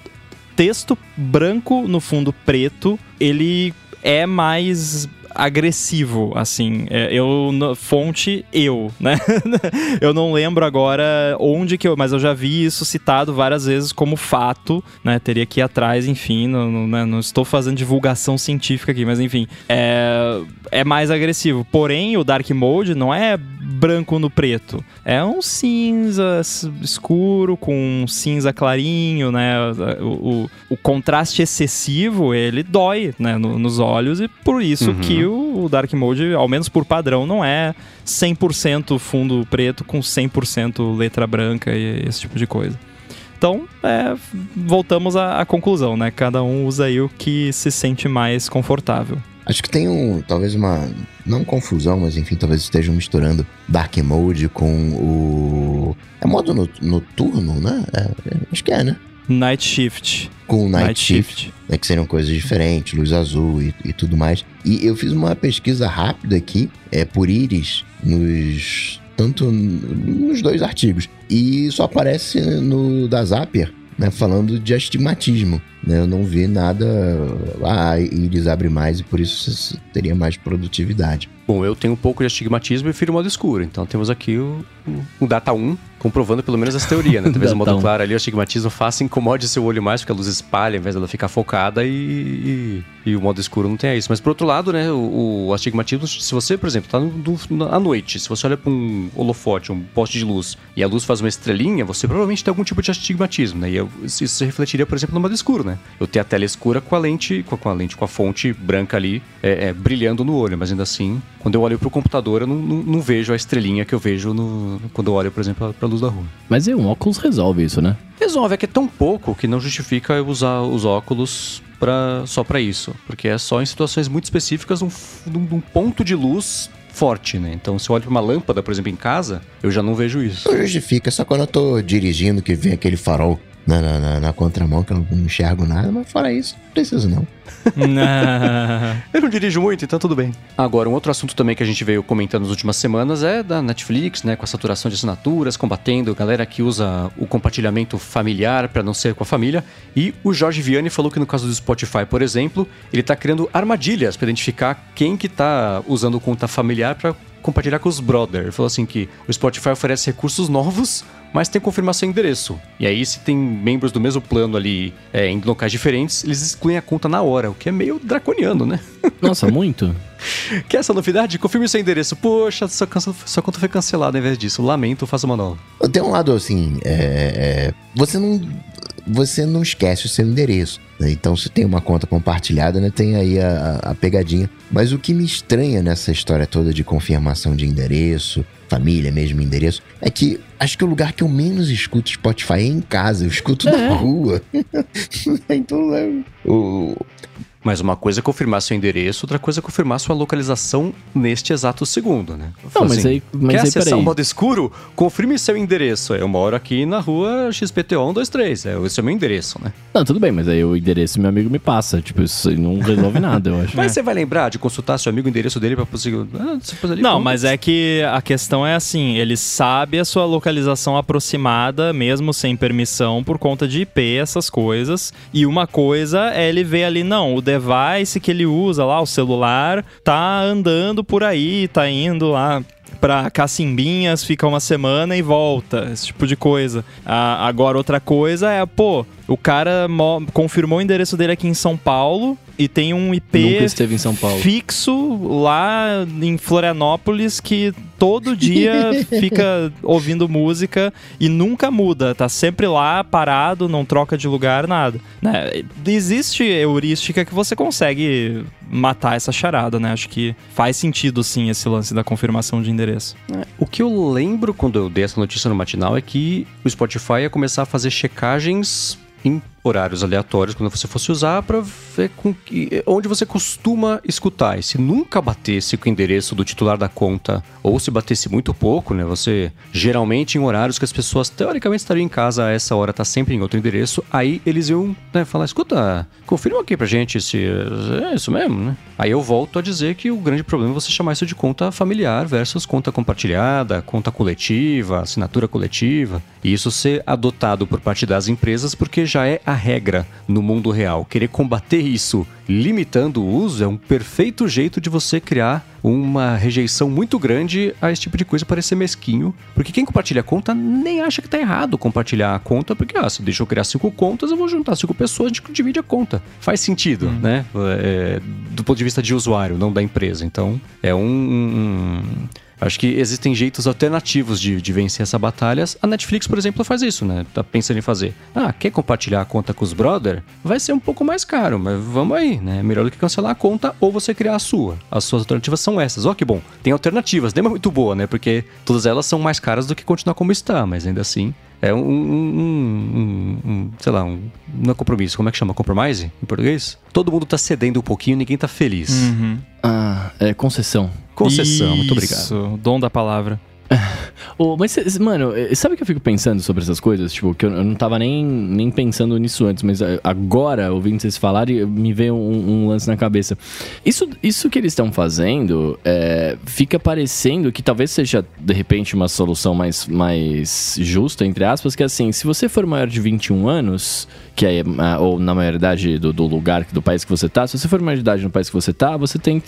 texto branco no fundo preto, ele é mais agressivo, assim. É, eu, fonte, eu, né? eu não lembro agora onde que eu. Mas eu já vi isso citado várias vezes como fato, né? Teria que ir atrás, enfim. Não, não, né? não estou fazendo divulgação científica aqui, mas enfim. É, é mais agressivo. Porém, o Dark Mode não é branco no preto. É um cinza escuro com um cinza clarinho, né? O, o, o contraste excessivo, ele dói né? No, nos olhos e por isso uhum. que o, Dark Mode, ao menos por padrão, não é 100% fundo preto com 100% letra branca e esse tipo de coisa. Então, é, voltamos à, à, conclusão, né? Cada um usa aí o que se sente mais confortável. Acho que tem um, talvez uma, não confusão, mas enfim, talvez estejam misturando Dark Mode com o. É modo noturno, né? É, acho que é, né? Night Shift. Com Night, Night Shift, Shift. Né, que seriam coisas diferentes, luz azul e, e, tudo mais. E eu fiz uma pesquisa rápida aqui, é por íris, nos. Tanto nos dois artigos. E só aparece no da Zapier, né, falando de astigmatismo. Né, eu não vi nada. Ah, íris abre mais e por isso teria mais produtividade. Bom, eu tenho um pouco de astigmatismo e prefiro modo escuro. Então temos aqui o, o, Data 1 comprovando pelo menos essa teoria, né? Talvez o modo claro ali, o astigmatismo faça incomode seu olho mais, porque a luz espalha, ao invés dela ficar focada, e, e, e, o modo escuro não tem isso. Mas por outro lado, né, o, o astigmatismo, se você, por exemplo, tá no, no, à noite, se você olha para um holofote, um poste de luz, e a luz faz uma estrelinha, você provavelmente tem algum tipo de astigmatismo, né? E isso se refletiria, por exemplo, no modo escuro, né? Eu tenho a tela escura com a lente, com a, com a lente, com a fonte branca ali, é, é, brilhando no olho, mas ainda assim, quando eu olho para o computador, eu não, não, não, vejo a estrelinha que eu vejo no, quando eu olho, por exemplo, para a luz da rua. Mas um óculos resolve isso, né? Resolve, é que é tão pouco que não justifica eu usar os óculos pra, só para isso. Porque é só em situações muito específicas, num, num ponto de luz forte, né? Então, se eu olho pra uma lâmpada, por exemplo, em casa, eu já não vejo isso. Não justifica, só quando eu tô dirigindo que vem aquele farol na, na, na, contramão, que eu não enxergo nada, mas fora isso, não preciso não. eu não dirijo muito, então tudo bem. Agora, um outro assunto também que a gente veio comentando nas últimas semanas é da Netflix, né? Com a saturação de assinaturas, combatendo galera que usa o compartilhamento familiar para não ser com a família. E o Jorge Vianney falou que no caso do Spotify, por exemplo, ele tá criando armadilhas para identificar quem que tá usando conta familiar para compartilhar com os brother. Ele falou assim que o Spotify oferece recursos novos, mas tem confirmação de endereço. E aí, se tem membros do mesmo plano ali é, em locais diferentes, eles excluem a conta na hora, o que é meio draconiano, né? Nossa, muito. Quer essa novidade? Confirme seu endereço. Poxa, sua, sua conta foi cancelada ao invés disso. Lamento, faça uma nova. Tem um lado assim, é, é, você não você não esquece o seu endereço. Né? Então, se tem uma conta compartilhada, né, tem aí a, a, pegadinha. Mas o que me estranha nessa história toda de confirmação de endereço, família mesmo endereço, é que acho que o lugar que eu menos escuto Spotify é em casa. Eu escuto é. na rua. então, é, o, mas uma coisa é confirmar seu endereço, outra coisa é confirmar sua localização neste exato segundo, né? Não, assim, mas aí. Mas quer aí, acessar o modo escuro? Confirme seu endereço. Eu moro aqui na rua XPTO 123. É, esse é o meu endereço, né? Não, tudo bem, mas aí o endereço meu amigo me passa. Tipo, isso não resolve nada, eu acho. Mas é. você vai lembrar de consultar seu amigo o endereço dele pra conseguir. Ah, ali, não, mas é que a questão é assim: ele sabe a sua localização aproximada, mesmo sem permissão, por conta de IP, essas coisas. E uma coisa é ele ver ali, não, o device que ele usa lá, o celular, tá andando por aí, tá indo lá pra Cacimbinhas, fica uma semana e volta, esse tipo de coisa. Ah, agora, outra coisa é, pô, o cara mo- confirmou o endereço dele aqui em São Paulo e tem um IP Nunca esteve em São Paulo. fixo lá em Florianópolis que todo dia fica ouvindo música e nunca muda, tá sempre lá parado, não troca de lugar, nada. Né? Existe heurística que você consegue matar essa charada, né? Acho que faz sentido sim esse lance da confirmação de endereço. O que eu lembro quando eu dei essa notícia no matinal é que o Spotify ia começar a fazer checagens em horários aleatórios quando você fosse usar para ver com que, onde você costuma escutar. E se nunca batesse com o endereço do titular da conta, ou se batesse muito pouco, né? Você geralmente em horários que as pessoas teoricamente estariam em casa a essa hora, tá sempre em outro endereço, aí eles iam né, falar: escuta, confirma aqui pra gente se é isso mesmo, né? Aí eu volto a dizer que o grande problema é você chamar isso de conta familiar versus conta compartilhada, conta coletiva, assinatura coletiva. E isso ser adotado por parte das empresas porque já é regra no mundo real. Querer combater isso limitando o uso é um perfeito jeito de você criar uma rejeição muito grande a esse tipo de coisa parecer mesquinho. Porque quem compartilha a conta nem acha que tá errado compartilhar a conta, porque ah, se deixa eu criar cinco contas, eu vou juntar cinco pessoas, a gente divide a conta. Faz sentido, né? É, do ponto de vista de usuário, não da empresa. Então, é um- um Acho que existem jeitos alternativos de, de vencer essa batalha. A Netflix, por exemplo, faz isso, né? Tá pensando em fazer. Ah, quer compartilhar a conta com os brother? Vai ser um pouco mais caro, mas vamos aí, né? Melhor do que cancelar a conta ou você criar a sua. As suas alternativas são essas. Ó, que bom. Tem alternativas, nem é muito boa, né? Porque todas elas são mais caras do que continuar como está, mas ainda assim. É um, um- um- um- sei lá, um, não é compromisso, como é que chama? Compromise em português? Todo mundo tá cedendo um pouquinho, ninguém tá feliz. Ah, é concessão. Concessão, muito obrigado. Isso, dom da palavra. Ô, mas, mano, eh, sabe o que eu fico pensando sobre essas coisas? Tipo, que eu, não tava nem, nem pensando nisso antes, mas eh, agora, ouvindo vocês falarem, me veio um, um lance na cabeça. Isso, isso que eles estão fazendo é, fica parecendo que talvez seja, de repente, uma solução mais, mais justa, entre aspas, que é assim, se você for maior de 21 anos, que é, ah, ou na maioridade do, do lugar, do país que você tá, se você for maior de idade no país que você tá, você tem que,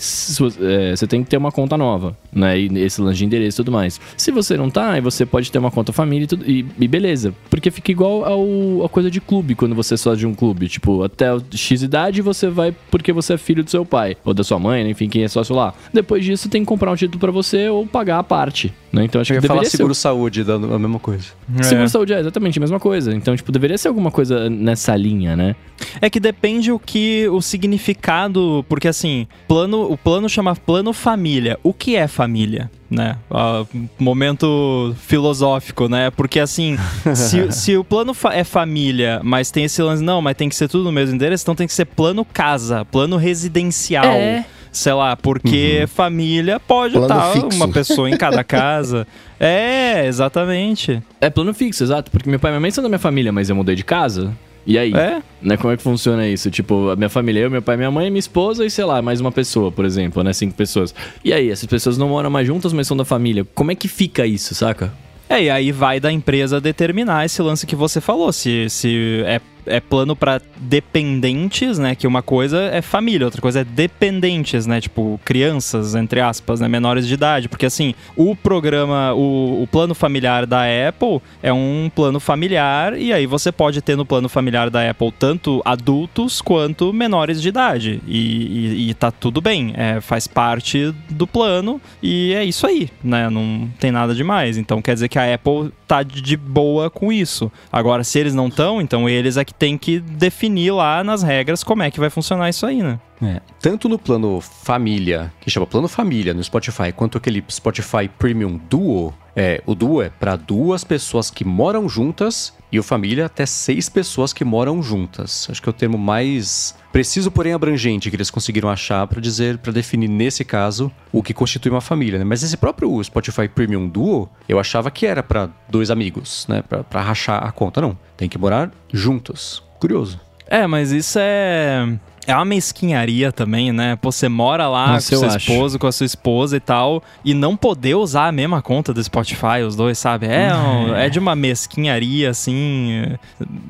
é, você tem que ter uma conta nova, né? E esse lance de endereço e tudo mais. Se você não tá, aí você pode ter uma conta família e tudo, e, e beleza. Porque fica igual ao, a coisa de clube, quando você é sócio de um clube. Tipo, até o X idade você vai porque você é filho do seu pai, ou da sua mãe, né? enfim, quem é sócio lá. Depois disso, tem que comprar um título pra você ou pagar a parte, né? Então acho Eu que ia falar deveria ser seguro-saúde, dando a mesma coisa. Seguro saúde é exatamente a mesma coisa. Então, tipo, deveria ser alguma coisa nessa linha, né? É que depende o que o significado, porque assim, plano, o plano chama plano família. O que é família, né? Ah, momento filosófico, né? Porque assim, se, se o plano fa- é família, mas tem esse lance não, mas tem que ser tudo no mesmo endereço, então tem que ser plano casa, plano residencial. É. Sei lá, porque família pode estar fixo. uma pessoa em cada casa. É, exatamente. É plano fixo, exato. Porque meu pai e minha mãe são da minha família, mas eu mudei de casa. E aí? É. Né, como é que funciona isso? Tipo, a minha família, eu, meu pai, minha mãe, minha esposa e, sei lá, mais uma pessoa, por exemplo, né? Cinco pessoas. E aí, essas pessoas não moram mais juntas, mas são da família. Como é que fica isso, saca? É, e aí vai da empresa determinar esse lance que você falou, se, se é, é plano pra dependentes, né, que uma coisa é família, outra coisa é dependentes, né, tipo crianças, entre aspas, né, menores de idade, porque assim, o programa, o, o plano familiar da Apple é um plano familiar e aí você pode ter no plano familiar da Apple tanto adultos quanto menores de idade. E, e, e tá tudo bem, é, faz parte do plano e é isso aí, né, não tem nada demais, então quer dizer que a Apple tá de boa com isso. Agora, se eles não estão, então eles é que tem que definir lá nas regras como é que vai funcionar isso aí, né? É. Tanto no plano família, que chama plano família no Spotify, quanto aquele Spotify Premium Duo, é, o Duo é para duas pessoas que moram juntas e o família até seis pessoas que moram juntas. Acho que é o termo mais preciso, porém abrangente que eles conseguiram achar para dizer, para definir nesse caso o que constitui uma família. Né? Mas esse próprio Spotify Premium Duo, eu achava que era para dois amigos, né? Para rachar a conta, não. Tem que morar juntos. Curioso. É, mas isso é. É uma mesquinharia também, né? Pô, você mora lá Nossa, com eu seu esposo, com a sua esposa e tal, e não poder usar a mesma conta do Spotify, os dois, sabe? É, um- é de uma mesquinharia, assim, é,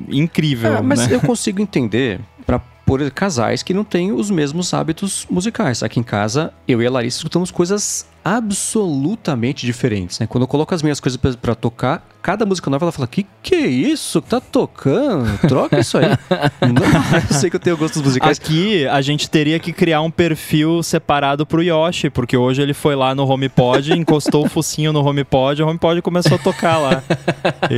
incrível, Ah, mas né? eu consigo entender pra por casais que não têm os mesmos hábitos musicais. Aqui em casa, eu e a Larissa escutamos coisas absolutamente diferentes, né? Quando eu coloco as minhas coisas para tocar, cada música nova ela fala: "Que que é isso que tá tocando? Troca isso aí". não, eu sei que eu tenho gostos musicais. Aqui a gente teria que criar um perfil separado pro Yoshi, porque hoje ele foi lá no HomePod, encostou o focinho no HomePod, o HomePod começou a tocar lá.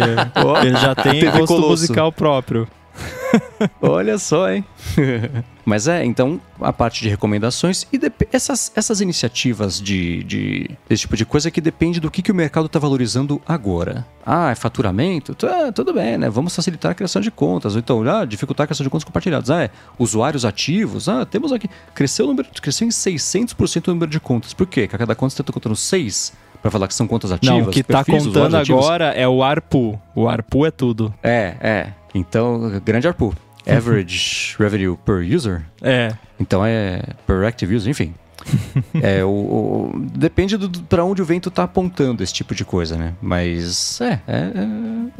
Ele já tem gosto Colosso. musical próprio. Olha só, hein? Mas é, então, a parte de recomendações e essas, essas iniciativas de, de desse tipo de coisa que depende do que, que o mercado está valorizando agora. Ah, é faturamento? Tá, tudo bem, né? Vamos facilitar a criação de contas. Ou então, ah, dificultar a criação de contas compartilhadas. Ah, é usuários ativos. Ah, temos aqui. Cresceu, o número, cresceu em 600% o número de contas. Por quê? Porque a cada conta você está contando 6 para falar que são contas ativas. Não, o que tá perfis, contando agora é o ARPU. O ARPU é tudo. É, é. Então, grande ARPU. Average Revenue per User. É. Então é per active user, enfim. é, o, o- depende do, pra onde o vento tá apontando esse tipo de coisa, né? Mas é, é,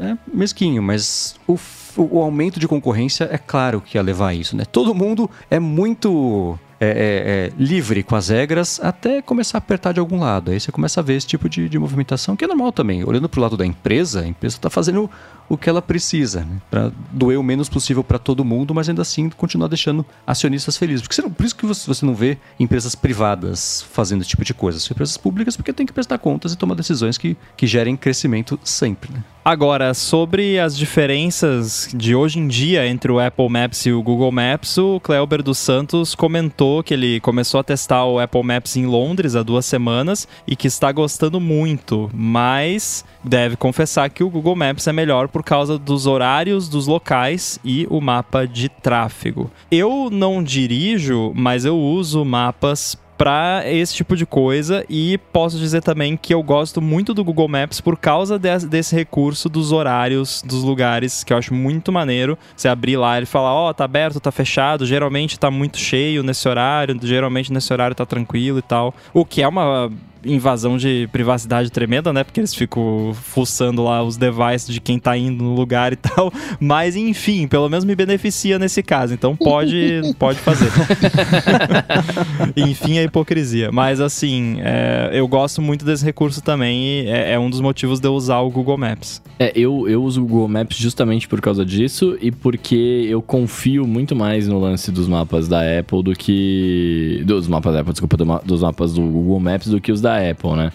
é, é mesquinho, mas o, o aumento de concorrência é claro que ia levar a isso, né? Todo mundo é muito é, é, é, livre com as regras até começar a apertar de algum lado. Aí você começa a ver esse tipo de, de movimentação, que é normal também. Olhando pro lado da empresa, a empresa tá fazendo o que ela precisa, né? Pra doer o menos possível para todo mundo, mas ainda assim continuar deixando acionistas felizes. Porque não- por isso que você, você não vê empresas privadas fazendo esse tipo de coisa. São empresas públicas porque tem que prestar contas e tomar decisões que, que gerem crescimento sempre, né? Agora, sobre as diferenças de hoje em dia entre o Apple Maps e o Google Maps, o Cleober dos Santos comentou que ele começou a testar o Apple Maps em Londres há duas semanas e que está gostando muito, mas deve confessar que o Google Maps é melhor por causa dos horários dos locais e o mapa de tráfego. Eu não dirijo, mas eu uso mapas para esse tipo de coisa e posso dizer também que eu gosto muito do Google Maps por causa des- desse recurso dos horários dos lugares, que eu acho muito maneiro. Você abrir lá e falar, ó, tá aberto, tá fechado, geralmente tá muito cheio nesse horário, geralmente nesse horário tá tranquilo e tal. O que é uma invasão de privacidade tremenda, né? Porque eles ficam fuçando lá os devices de quem tá indo no lugar e tal. Mas enfim, pelo menos me beneficia nesse caso. Então pode, pode fazer. Enfim, a hipocrisia. Mas assim, é, eu gosto muito desse recurso também e é, é um dos motivos de eu usar o Google Maps. É, eu, eu uso o Google Maps justamente por causa disso e porque eu confio muito mais no lance dos mapas da Apple do que. Dos mapas da Apple, desculpa, do ma- dos mapas do Google Maps do que os da Apple, né?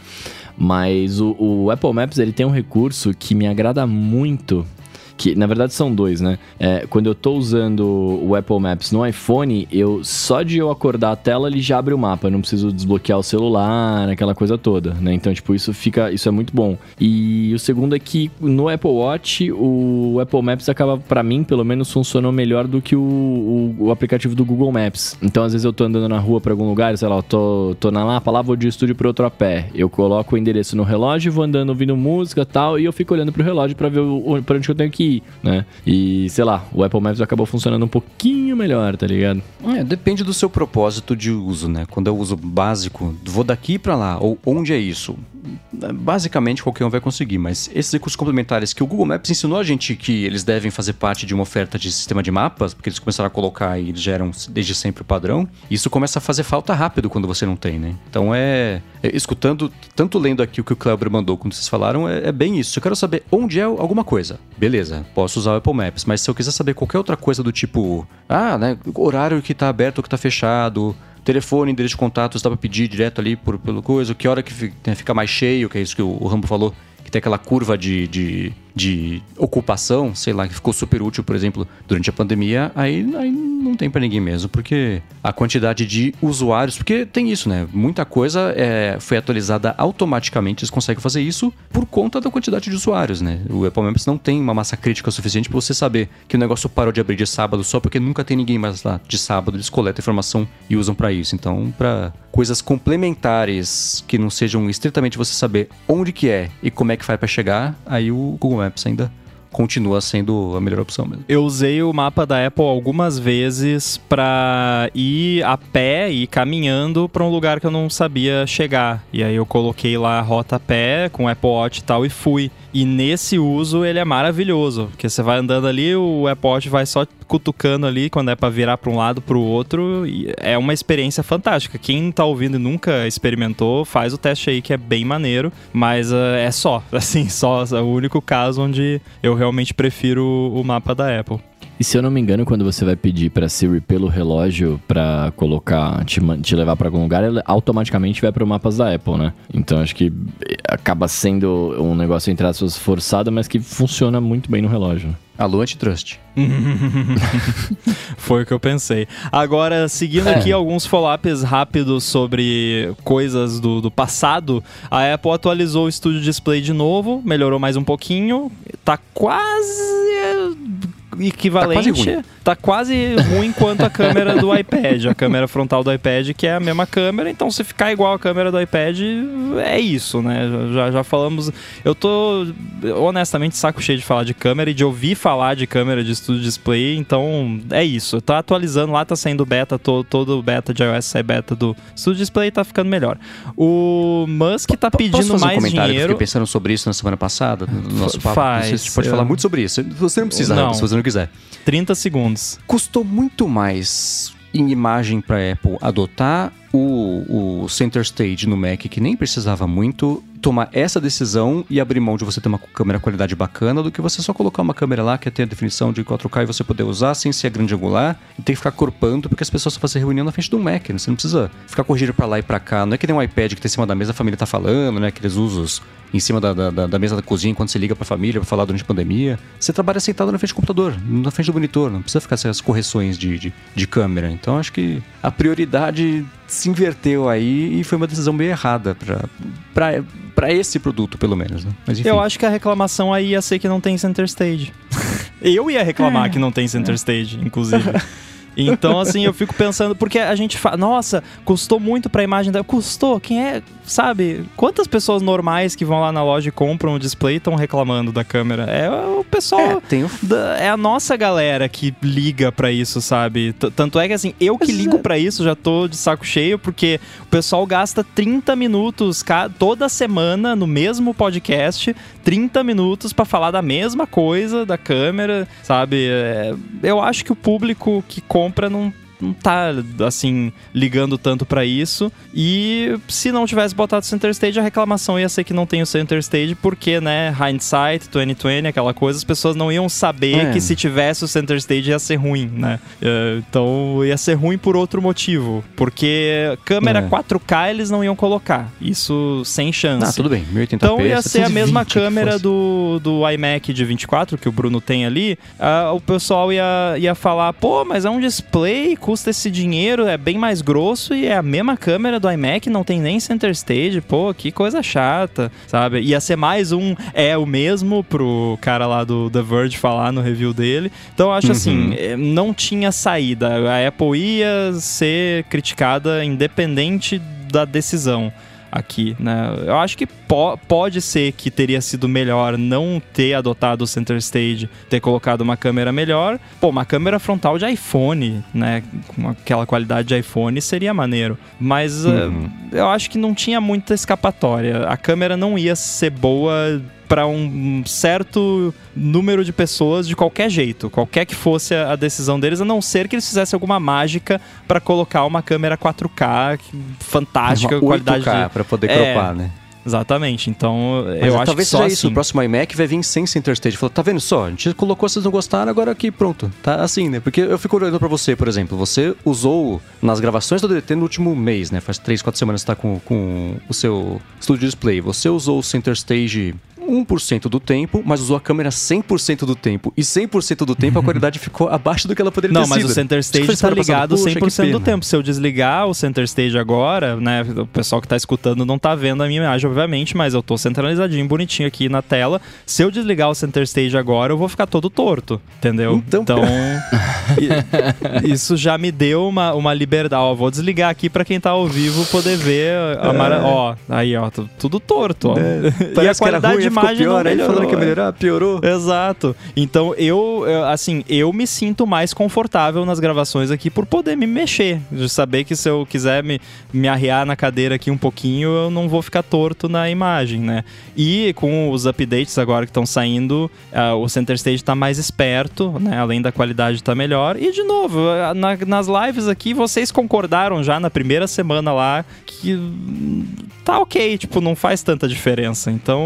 Mas o, o Apple Maps ele tem um recurso que me agrada muito. Que na verdade são dois, né? É, quando eu tô usando o Apple Maps no iPhone, eu só de eu acordar a tela ele já abre o mapa. Eu não preciso desbloquear o celular, aquela coisa toda, né? Então, tipo, isso fica. Isso é muito bom. E o segundo é que no Apple Watch, o Apple Maps acaba, pra mim, pelo menos, funcionou melhor do que o, o, o aplicativo do Google Maps. Então, às vezes eu tô andando na rua pra algum lugar, sei lá, eu tô, tô na Lapa, lá vou de estúdio pro outro a pé. Eu coloco o endereço no relógio, vou andando ouvindo música tal, e eu fico olhando pro relógio pra ver o, pra onde eu tenho que ir, né? E, sei lá, o Apple Maps acabou funcionando um pouquinho melhor, tá ligado? É, depende do seu propósito de uso, né? Quando eu uso básico, vou daqui pra lá, ou onde é isso? Basicamente qualquer um vai conseguir, mas esses recursos complementares que o Google Maps ensinou a gente que eles devem fazer parte de uma oferta de sistema de mapas, porque eles começaram a colocar e geram desde sempre o padrão, isso começa a fazer falta rápido quando você não tem, né? Então é, é, escutando, tanto lendo aqui o que o Kleber mandou quando vocês falaram, é, é bem isso. Eu quero saber onde é alguma coisa, beleza, posso usar o Apple Maps, mas se eu quiser saber qualquer outra coisa do tipo, ah, né, horário que tá aberto ou que tá fechado, telefone, endereço de contatos, dá pra pedir direto ali por, pelo coisa, que hora que né, fica mais cheio, que é isso que o, o Rambo falou, que tem aquela curva de, de, de ocupação, sei lá, que ficou super útil, por exemplo, durante a pandemia, aí, aí não tem pra ninguém mesmo, porque a quantidade de usuários, porque tem isso, né? Muita coisa é, foi atualizada automaticamente, eles conseguem fazer isso por conta da quantidade de usuários, né? O Apple Maps não tem uma massa crítica suficiente pra você saber que o negócio parou de abrir de sábado só porque nunca tem ninguém mais lá de sábado, eles coletam informação e usam pra isso. Então, pra coisas complementares que não sejam estritamente você saber onde que é e como é que faz pra chegar, aí o Google Maps ainda continua sendo a melhor opção mesmo. Eu usei o mapa da Apple algumas vezes pra ir a pé e caminhando pra um lugar que eu não sabia chegar. E aí eu coloquei lá a rota a pé com o Apple Watch e tal e fui. E nesse uso ele é maravilhoso, porque você vai andando ali, o Watch vai só cutucando ali quando é para virar para um lado para o outro, e é uma experiência fantástica. Quem tá ouvindo e nunca experimentou, faz o teste aí que é bem maneiro, mas uh, é só, assim, só é o único caso onde eu realmente prefiro o mapa da Apple. E se eu não me engano, quando você vai pedir pra Siri pelo relógio pra colocar, te, te levar pra algum lugar, ela automaticamente vai pro mapas da Apple, né? Então acho que acaba sendo um negócio entre aspas forçado, mas que funciona muito bem no relógio. Alô, antitrust. Foi o que eu pensei. Agora, seguindo É. aqui alguns follow-ups rápidos sobre coisas do, do passado, a Apple atualizou o Studio Display de novo, melhorou mais um pouquinho, tá quase equivalente. Tá quase ruim quanto a câmera do iPad, a câmera frontal do iPad, que é a mesma câmera, então se ficar igual a câmera do iPad, é isso, né? Já, já falamos. Eu tô honestamente saco cheio de falar de câmera e de ouvir falar de câmera de Studio Display, então é isso. Tá atualizando lá, tá saindo beta, todo, todo beta de iOS sai beta do Studio Display tá ficando melhor. O Musk tá pedindo Posso fazer mais um comentário? Eu dinheiro. fiquei pensando sobre isso na semana passada, no nosso papo. Faz, Você pode eu- falar muito sobre isso. Você não precisa, Não. se você não quiser. 30 segundos. Custou muito mais em imagem para Apple adotar o, o Center Stage no Mac, que nem precisava muito, tomar essa decisão e abrir mão de você ter uma câmera qualidade bacana, do que você só colocar uma câmera lá que tem a definição de 4K e você poder usar sem ser grande angular e ter que ficar corpando, porque as pessoas só fazem reunião na frente do Mac, né? Você não precisa ficar corrigindo para lá e para cá. Não é que nem um iPad que tá em cima da mesa, a família tá falando, né? Aqueles usos em cima da, da, da- mesa da cozinha enquanto você liga pra família pra falar durante a pandemia. Você trabalha sentado na frente do computador, na frente do monitor, não precisa ficar essas correções de, de, de câmera. Então acho que a prioridade se inverteu aí e foi uma decisão meio errada pra esse produto, pelo menos. Né? Mas enfim. Eu acho que a reclamação aí ia ser que não tem Center Stage. eu ia reclamar que não tem Center Stage, inclusive. Então, assim, eu fico pensando, porque a gente fala, nossa, custou muito pra imagem da. Custou? Quem é, sabe? Quantas pessoas normais que vão lá na loja e compram o display estão reclamando da câmera? É o pessoal. É, tem o da- é a nossa galera que liga pra isso, sabe? T- Tanto é que assim, eu que ligo é- pra isso já tô de saco cheio, porque o pessoal gasta 30 minutos toda semana no mesmo podcast, 30 minutos pra falar da mesma coisa da câmera, sabe? É, eu acho que o público que compra não não tá, assim, ligando tanto pra isso. E se não tivesse botado o Center Stage, a reclamação ia ser que não tem o Center Stage, porque, né, hindsight, 2020, aquela coisa, as pessoas não iam saber É. que se tivesse o Center Stage ia ser ruim, né? É, Então ia ser ruim por outro motivo. Porque câmera É. 4K eles não iam colocar. Isso sem chance. Ah, tudo bem, 1080p. Então ia ser a 720 mesma câmera do, do iMac de 24 que o Bruno tem ali. ah, o pessoal ia, ia falar: pô, mas é um display, custa esse dinheiro, é bem mais grosso e é a mesma câmera do iMac, não tem nem center stage. Pô, que coisa chata, sabe? Ia ser mais um é o mesmo pro cara lá do The Verge falar no review dele. Então eu acho assim: eh, não tinha saída. A Apple ia ser criticada independente da decisão aqui, né? Eu acho que po pode ser que teria sido melhor não ter adotado o center stage, ter colocado uma câmera melhor. Pô, uma câmera frontal de iPhone, né? Com aquela qualidade de iPhone seria maneiro. Mas eh, Uhum. eu acho que não tinha muita escapatória. A câmera não ia ser boa para um certo número de pessoas de qualquer jeito, qualquer que fosse a decisão deles, a não ser que eles fizessem alguma mágica para colocar uma câmera 4K que- fantástica, Uma qualidade 8K de... pra poder É, cropar, né? Exatamente. Então, Mas eu é, acho talvez que só seja assim. isso. O próximo iMac vai vir sem Center Stage. Falou, tá vendo só? A gente colocou, vocês não gostaram, agora aqui, pronto. Tá assim, né? Porque eu fico olhando pra você, por exemplo. Você usou nas gravações do DDT no último mês, né? Faz 3, 4 semanas que tá com, com o seu Studio Display. Você usou o Center Stage 1% do tempo, mas usou a câmera 100% do tempo. E 100% do tempo a qualidade ficou abaixo do que ela poderia Não, ter mas sido. o center stage tá passada. ligado que 100% do tempo. Se eu desligar o center stage agora, né, o pessoal que tá escutando não tá vendo a minha imagem, obviamente, mas eu tô centralizadinho, bonitinho aqui na tela. Se eu desligar o center stage agora, eu vou ficar todo torto, entendeu? Então- i- isso já me deu uma, uma liberdade. Ó, vou desligar aqui pra quem tá ao vivo poder ver a mara... Ó, aí, ó, tu- tudo torto, ó. E a É. Que era qualidade ruim, de é imagem pior, não melhorou. falando que ia melhorar, piorou. Exato. Então eu, assim, eu me sinto mais confortável nas gravações aqui por poder me mexer. De saber que se eu quiser me, me arriar na cadeira aqui um pouquinho, eu não vou ficar torto na imagem, né? E com os updates agora que estão saindo, uh, o Center Stage tá mais esperto, né? Além da qualidade tá melhor. E de novo, na, nas lives aqui, vocês concordaram já na primeira semana lá que tá ok, tipo, não faz tanta diferença. Então,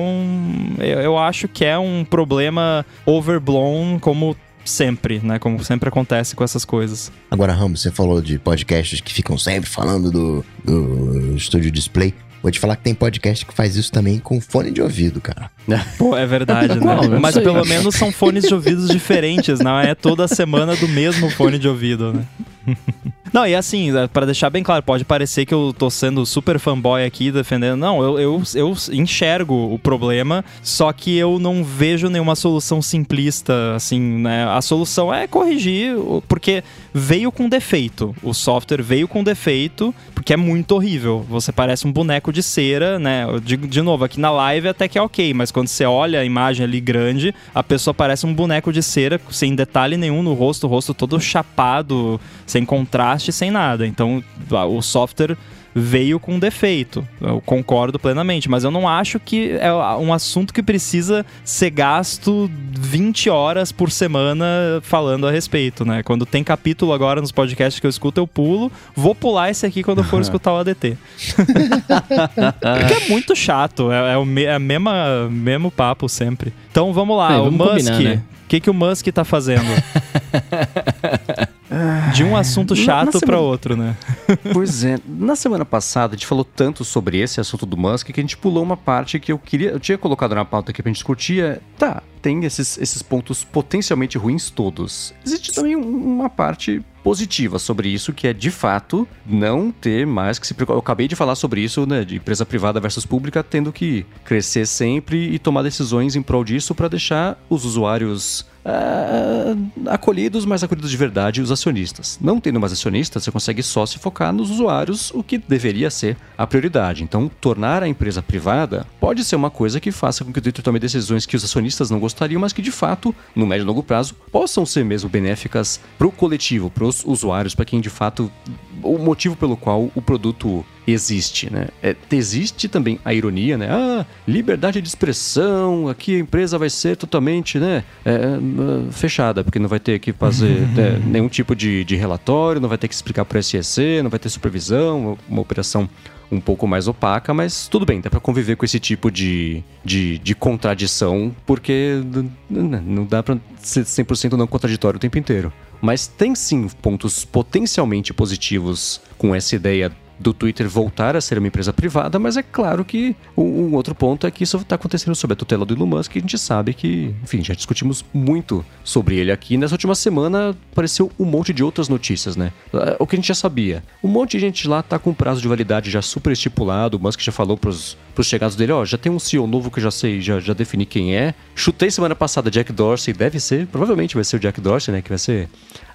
eu, eu acho que é um problema overblown como sempre, né? Como sempre acontece com essas coisas. Agora, Ramos, você falou de podcasts que ficam sempre falando do, do Studio Display. Vou te falar que tem podcast que faz isso também com fone de ouvido, cara. Pô, é verdade, né? Não, Mas sei. pelo menos são fones de ouvidos diferentes, não é toda semana do mesmo fone de ouvido, né? Não, e assim, para deixar bem claro, pode parecer que eu tô sendo super fanboy aqui defendendo. Não, eu, eu, eu enxergo o problema, só que eu não vejo nenhuma solução simplista, assim, né? A solução é corrigir, porque veio com defeito. O software veio com defeito, porque é muito horrível. Você parece um boneco de cera, né? De, de novo, aqui na live até que é ok, mas quando você olha a imagem ali grande, a pessoa parece um boneco de cera, sem detalhe nenhum no rosto, o rosto todo chapado, sem contraste, sem nada. Então, o software veio com defeito. Eu concordo plenamente, mas eu não acho que é um assunto que precisa ser gasto 20 horas por semana falando a respeito, né? Quando tem capítulo agora nos podcasts que eu escuto, eu pulo. Vou pular esse aqui quando eu for escutar o ADT. Porque é muito chato, é, é o me, é mesma, mesmo papo sempre. Então vamos lá, o vamos Musk. combinar, né? O que, que o Musk tá fazendo? De um assunto chato pra semana- outro, né? Pois é, na semana passada a gente falou tanto sobre esse assunto do Musk que a gente pulou uma parte que eu queria, eu tinha colocado na pauta aqui pra gente discutir, é, tá, tem esses, esses pontos potencialmente ruins todos. Existe também um- uma parte positiva sobre isso, que é de fato não ter mais que se preocupar. Eu acabei de falar sobre isso, né, de empresa privada versus pública, tendo que crescer sempre e tomar decisões em prol disso para deixar os usuários ah, acolhidos, mas acolhidos de verdade, os acionistas. Não tendo mais acionistas, você consegue só se focar nos usuários, o que deveria ser a prioridade. Então, tornar a empresa privada pode ser uma coisa que faça com que o Twitter tome decisões que os acionistas não gostariam, mas que de fato, no médio e longo prazo, possam ser mesmo benéficas para o coletivo, para os usuários, para quem de fato o motivo pelo qual o produto existe, né? É, existe também a ironia, né? Ah, liberdade de expressão, aqui a empresa vai ser totalmente, né, é, é, fechada, porque não vai ter que fazer né, nenhum tipo de, de relatório, não vai ter que explicar para o SEC, não vai ter supervisão, uma operação um pouco mais opaca, mas tudo bem, dá para conviver com esse tipo de, de, de contradição, porque não dá para ser 100% não contraditório o tempo inteiro. Mas tem sim pontos potencialmente positivos com essa ideia do Twitter voltar a ser uma empresa privada, mas é claro que um, outro ponto é que isso está acontecendo sob a tutela do Elon Musk, e a gente sabe que, enfim, já discutimos muito sobre ele aqui. Nessa última semana apareceu um monte de outras notícias, né? Ah, O que a gente já sabia. Um monte de gente lá tá com prazo de validade já super estipulado, o Musk já falou pros, pros chegados dele, ó, já tem um CEO novo que eu já sei, já, já defini quem é. Chutei semana passada Jack Dorsey, deve ser, provavelmente vai ser o Jack Dorsey, né, que vai ser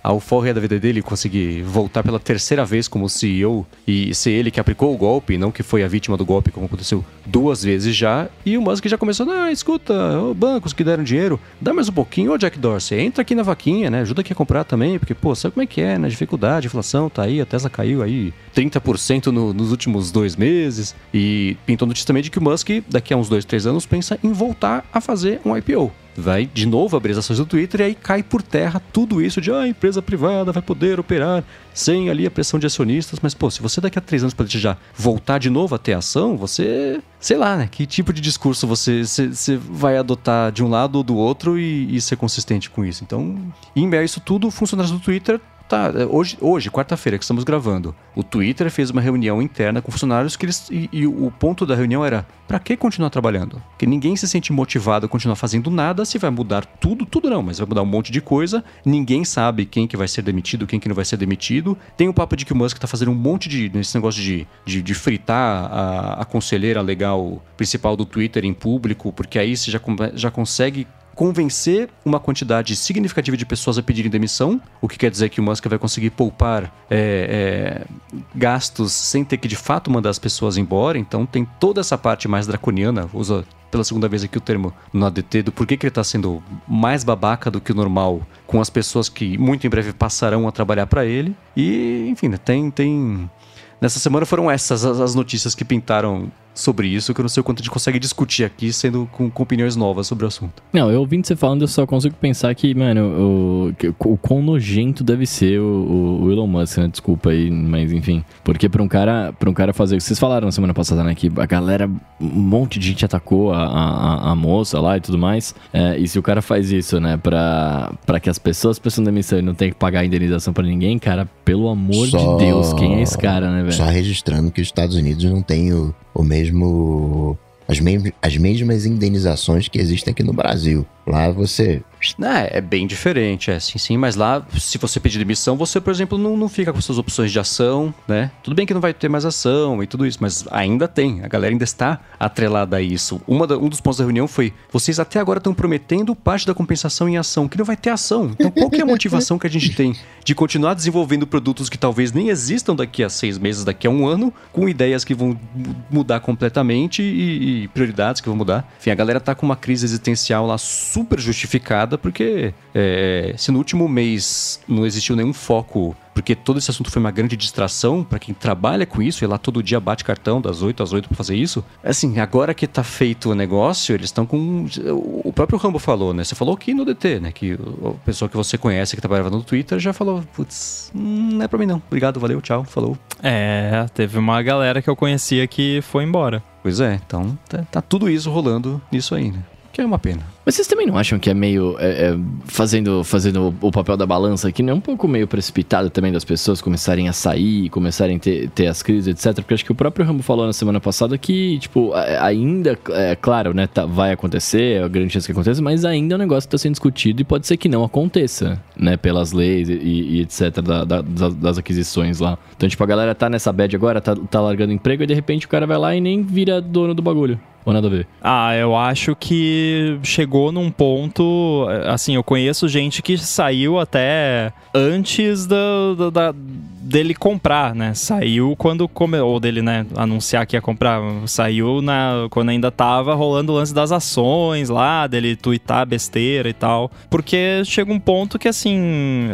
a alforria da vida dele conseguir voltar pela terceira vez como CEO e ser ele que aplicou o golpe, não que foi a vítima do golpe, como aconteceu duas vezes já. E o Musk já começou, ah, escuta, bancos que deram dinheiro, dá mais um pouquinho, ô Jack Dorsey, entra aqui na vaquinha, né? Ajuda aqui a comprar também, porque, pô, sabe como é que é, né? Dificuldade, inflação, tá aí, a Tesla caiu aí 30% no- nos últimos dois meses. E pintou notícia também de que o Musk, daqui a uns dois, três anos, pensa em voltar a fazer um IPO vai de novo abrir as ações do Twitter e aí cai por terra tudo isso de ah, a empresa privada vai poder operar sem ali a pressão de acionistas. Mas, pô, se você daqui a três anos planejar voltar de novo a ter ação, você. Sei lá, né? Que tipo de discurso você, vai adotar de um lado ou do outro e, e ser consistente com isso. Então, isso tudo, funcionários do Twitter Tá, hoje, hoje quarta-feira que estamos gravando, o Twitter fez uma reunião interna com funcionários que eles, e, e o ponto da reunião era: pra que continuar trabalhando? Porque ninguém se sente motivado a continuar fazendo nada se vai mudar tudo, tudo não, mas vai mudar um monte de coisa. Ninguém sabe quem que vai ser demitido, quem que não vai ser demitido. Tem o papo de que o Musk tá fazendo um monte de nesse negócio de, de, de fritar a, a conselheira legal principal do Twitter em público, porque aí você já, já consegue convencer uma quantidade significativa de pessoas a pedirem demissão, o que quer dizer que o Musk vai conseguir poupar é, é, gastos sem ter que de fato mandar as pessoas embora. Então tem toda essa parte mais draconiana, usa pela segunda vez aqui o termo no ADT do porquê que ele tá sendo mais babaca do que o normal com as pessoas que muito em breve passarão a trabalhar para ele. E, enfim, né, tem, tem. Nessa semana foram essas as notícias que pintaram sobre isso, que eu não sei o quanto a gente consegue discutir aqui, sendo com, com opiniões novas sobre o assunto. Não, eu ouvindo você falando, eu só consigo pensar que, mano, o, o, o quão nojento deve ser o, o, Elon Musk, né? Desculpa aí, mas enfim. Porque pra um cara, pra um cara fazer. Vocês falaram na semana passada, né? Que a galera, um monte de gente atacou a, a, a moça lá e tudo mais. É, e se o cara faz isso, né, pra, pra que as pessoas prestam demissão e não tenham que pagar a indenização pra ninguém, cara, pelo amor só, de Deus, quem é esse cara, né, velho? Só registrando que os Estados Unidos não tem o, o mesmo. As, as mesmas indenizações que existem aqui no Brasil. Lá você é, é bem diferente, é sim, sim, mas lá, se você pedir demissão, você, por exemplo, não, não fica com suas opções de ação, né? Tudo bem que não vai ter mais ação e tudo isso, mas ainda tem, a galera ainda está atrelada a isso. Uma da, um dos pontos da reunião foi: vocês até agora estão prometendo parte da compensação em ação, que não vai ter ação. Então, qual que é a motivação que a gente tem de continuar desenvolvendo produtos que talvez nem existam daqui a seis meses, daqui a um ano, com ideias que vão mudar completamente e, e prioridades que vão mudar? Enfim, a galera tá com uma crise existencial lá justificada porque é, se no último mês não existiu nenhum foco, porque todo esse assunto foi uma grande distração para quem trabalha com isso, e lá todo dia bate cartão das 8 às 8 para fazer isso. Assim, agora que tá feito o negócio, eles estão com. O próprio Rambo falou, né? Você falou aqui no DT, né? Que a pessoa que você conhece que trabalhava no Twitter já falou: putz, hum, não é pra mim não. Obrigado, valeu, tchau, falou. É, teve uma galera que eu conhecia que foi embora. Pois é, então tá, tá tudo isso rolando nisso aí, né? Que é uma pena. Mas vocês também não acham que é meio. É, é, fazendo fazendo o, papel da balança aqui, não é um pouco meio precipitado também das pessoas começarem a sair, começarem a ter, ter as crises, etc. Porque acho que o próprio Rambo falou na semana passada que, tipo, ainda, é claro, né, tá, vai acontecer, é a grande chance que aconteça, mas ainda é um negócio que está sendo discutido e pode ser que não aconteça, né, pelas leis e, e etc. Da, da, das aquisições lá. Então, tipo, a galera tá nessa bad agora, tá, tá largando emprego e de repente o cara vai lá e nem vira dono do bagulho. Ou nada a ver? Ah, eu acho que chegou num ponto. Assim, eu conheço gente que saiu até antes da, da dele comprar, né? Saiu quando come, ou dele, né, anunciar que ia comprar, saiu na quando ainda tava rolando o lance das ações lá, dele twittar besteira e tal. Porque chega um ponto que assim,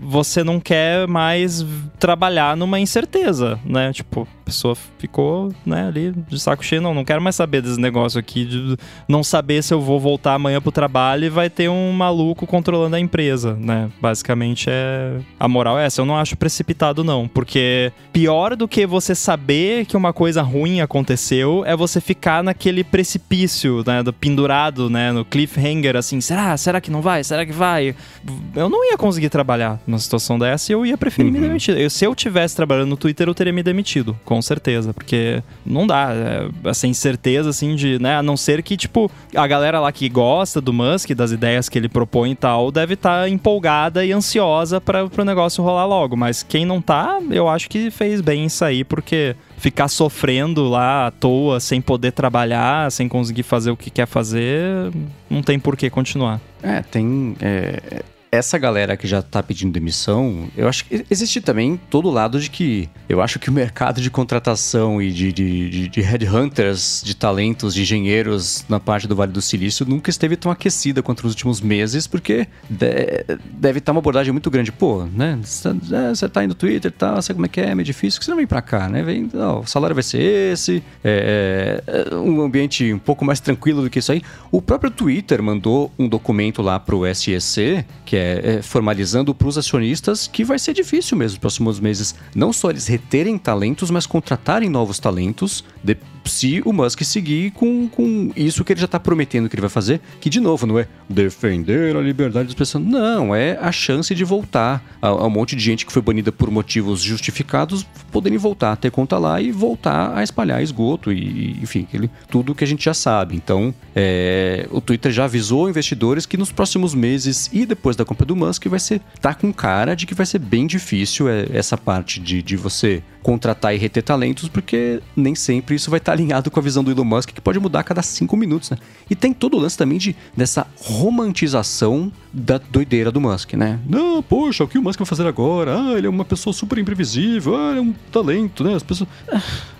você não quer mais trabalhar numa incerteza, né? Tipo, a pessoa ficou, né, ali de saco cheio, não, não quero mais saber desse negócio aqui de não saber se eu vou voltar amanhã pro trabalho e vai ter um maluco controlando a empresa, né? Basicamente é a moral é essa. Eu não acho precipitado não, porque pior do que você saber que uma coisa ruim aconteceu é você ficar naquele precipício, né, do pendurado, né, no cliffhanger, assim, será? Será que não vai? Será que vai? Eu não ia conseguir trabalhar numa situação dessa e eu ia preferir uhum. me demitir. Eu, se eu tivesse trabalhando no Twitter, eu teria me demitido, com certeza, porque não dá, é, essa incerteza, assim, de, né, a não ser que, tipo, a galera lá que gosta do Musk, das ideias que ele propõe e tal, deve estar tá empolgada e ansiosa para o negócio rolar logo, mas quem não tá eu acho que fez bem isso aí, porque ficar sofrendo lá à toa, sem poder trabalhar, sem conseguir fazer o que quer fazer, não tem por que continuar. É, tem. É, essa galera que já tá pedindo demissão, eu acho que existe também todo o lado de que eu acho que o mercado de contratação e de, de, de, de headhunters, de talentos, de engenheiros na parte do Vale do Silício nunca esteve tão aquecida quanto nos últimos meses, porque de, deve estar uma abordagem muito grande. Pô, né? Você tá indo no Twitter e tal, sabe como é que é, é meio difícil, que você não vem pra cá, né? Vem, ó, o salário vai ser esse, é, é, um ambiente um pouco mais tranquilo do que isso aí. O próprio Twitter mandou um documento lá pro SEC, que é é, é, formalizando para os acionistas que vai ser difícil mesmo nos próximos meses. Não só eles reterem talentos, mas contratarem novos talentos de, se o Musk seguir com, com isso que ele já está prometendo que ele vai fazer, que de novo não é defender a liberdade de expressão, não, é a chance de voltar a, a um monte de gente que foi banida por motivos justificados poderem voltar a ter conta lá e voltar a espalhar esgoto e, enfim, aquele, tudo que a gente já sabe. Então, é, o Twitter já avisou investidores que nos próximos meses e depois da compra do Musk vai ser tá com cara de que vai ser bem difícil é, essa parte de, de você contratar e reter talentos, porque nem sempre isso vai estar alinhado com a visão do Elon Musk, que pode mudar a cada cinco minutos, né? E tem todo o lance também de, dessa romantização da doideira do Musk, né? Não, poxa, o que o Musk vai fazer agora? Ah, ele é uma pessoa super imprevisível, ah, ele é um talento, né? As pessoas.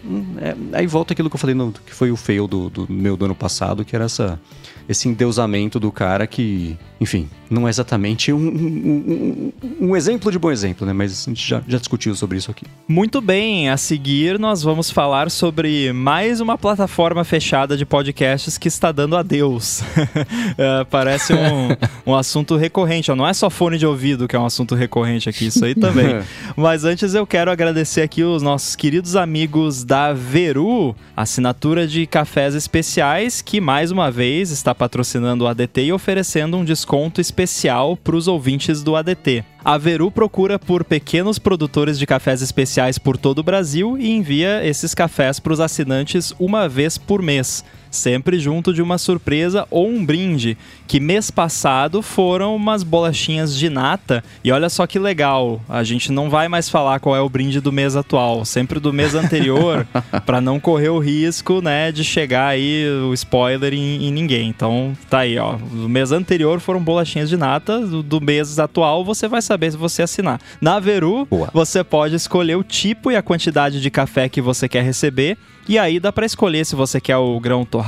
hum, é, aí volta aquilo que eu falei no, que foi o fail do, do meu do ano passado, que era essa esse endeusamento do cara que, enfim, não é exatamente um, um, um, um, exemplo de bom exemplo, né? Mas a gente já, já discutiu sobre isso aqui. Muito bem, a seguir nós vamos falar sobre mais uma plataforma fechada de podcasts que está dando adeus. é, parece um, um assunto recorrente, não é só fone de ouvido que é um assunto recorrente aqui, isso aí também. Mas antes eu quero agradecer aqui os nossos queridos amigos da Veru, assinatura de cafés especiais, que mais uma vez está patrocinando o ADT e oferecendo um desconto especial para os ouvintes do ADT. A Veru procura por pequenos produtores de cafés especiais por todo o Brasil e envia esses cafés para os assinantes uma vez por mês sempre junto de uma surpresa ou um brinde, que mês passado foram umas bolachinhas de nata. E olha só que legal, a gente não vai mais falar qual é o brinde do mês atual, sempre do mês anterior, para não correr o risco, né, de chegar aí o spoiler em, em, ninguém. Então, tá aí, ó. Do mês anterior foram bolachinhas de nata, do, do mês atual você vai saber se você assinar. Na Veru, Boa. você pode escolher o tipo e a quantidade de café que você quer receber e aí dá para escolher se você quer o grão torrado,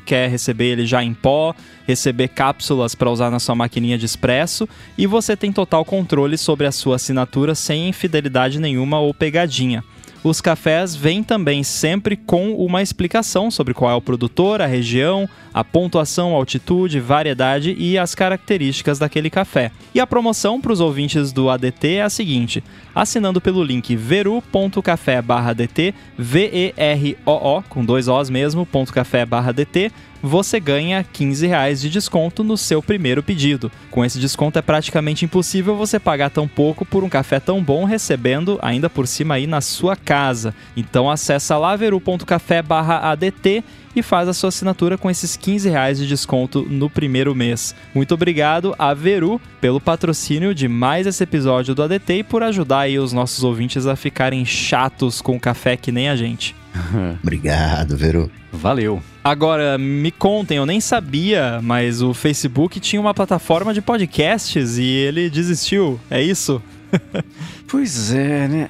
quer receber ele já em pó, receber cápsulas para usar na sua maquininha de expresso e você tem total controle sobre a sua assinatura sem infidelidade nenhuma ou pegadinha. Os cafés vêm também sempre com uma explicação sobre qual é o produtor, a região, a pontuação, altitude, variedade e as características daquele café. E a promoção para os ouvintes do ADT é a seguinte: assinando pelo link veru.café/dt, V-E-R-O-O, com dois Os mesmo, ponto café/dt, você ganha 15 reais de desconto no seu primeiro pedido. Com esse desconto é praticamente impossível você pagar tão pouco por um café tão bom recebendo ainda por cima aí na sua casa. Então acessa laveru.café/adt e faz a sua assinatura com esses 15 reais de desconto no primeiro mês. Muito obrigado a Veru pelo patrocínio de mais esse episódio do ADT e por ajudar aí os nossos ouvintes a ficarem chatos com café que nem a gente. Obrigado, Veru. Valeu. Agora, me contem, eu nem sabia, mas o Facebook tinha uma plataforma de podcasts e ele desistiu. É isso? pois é, né?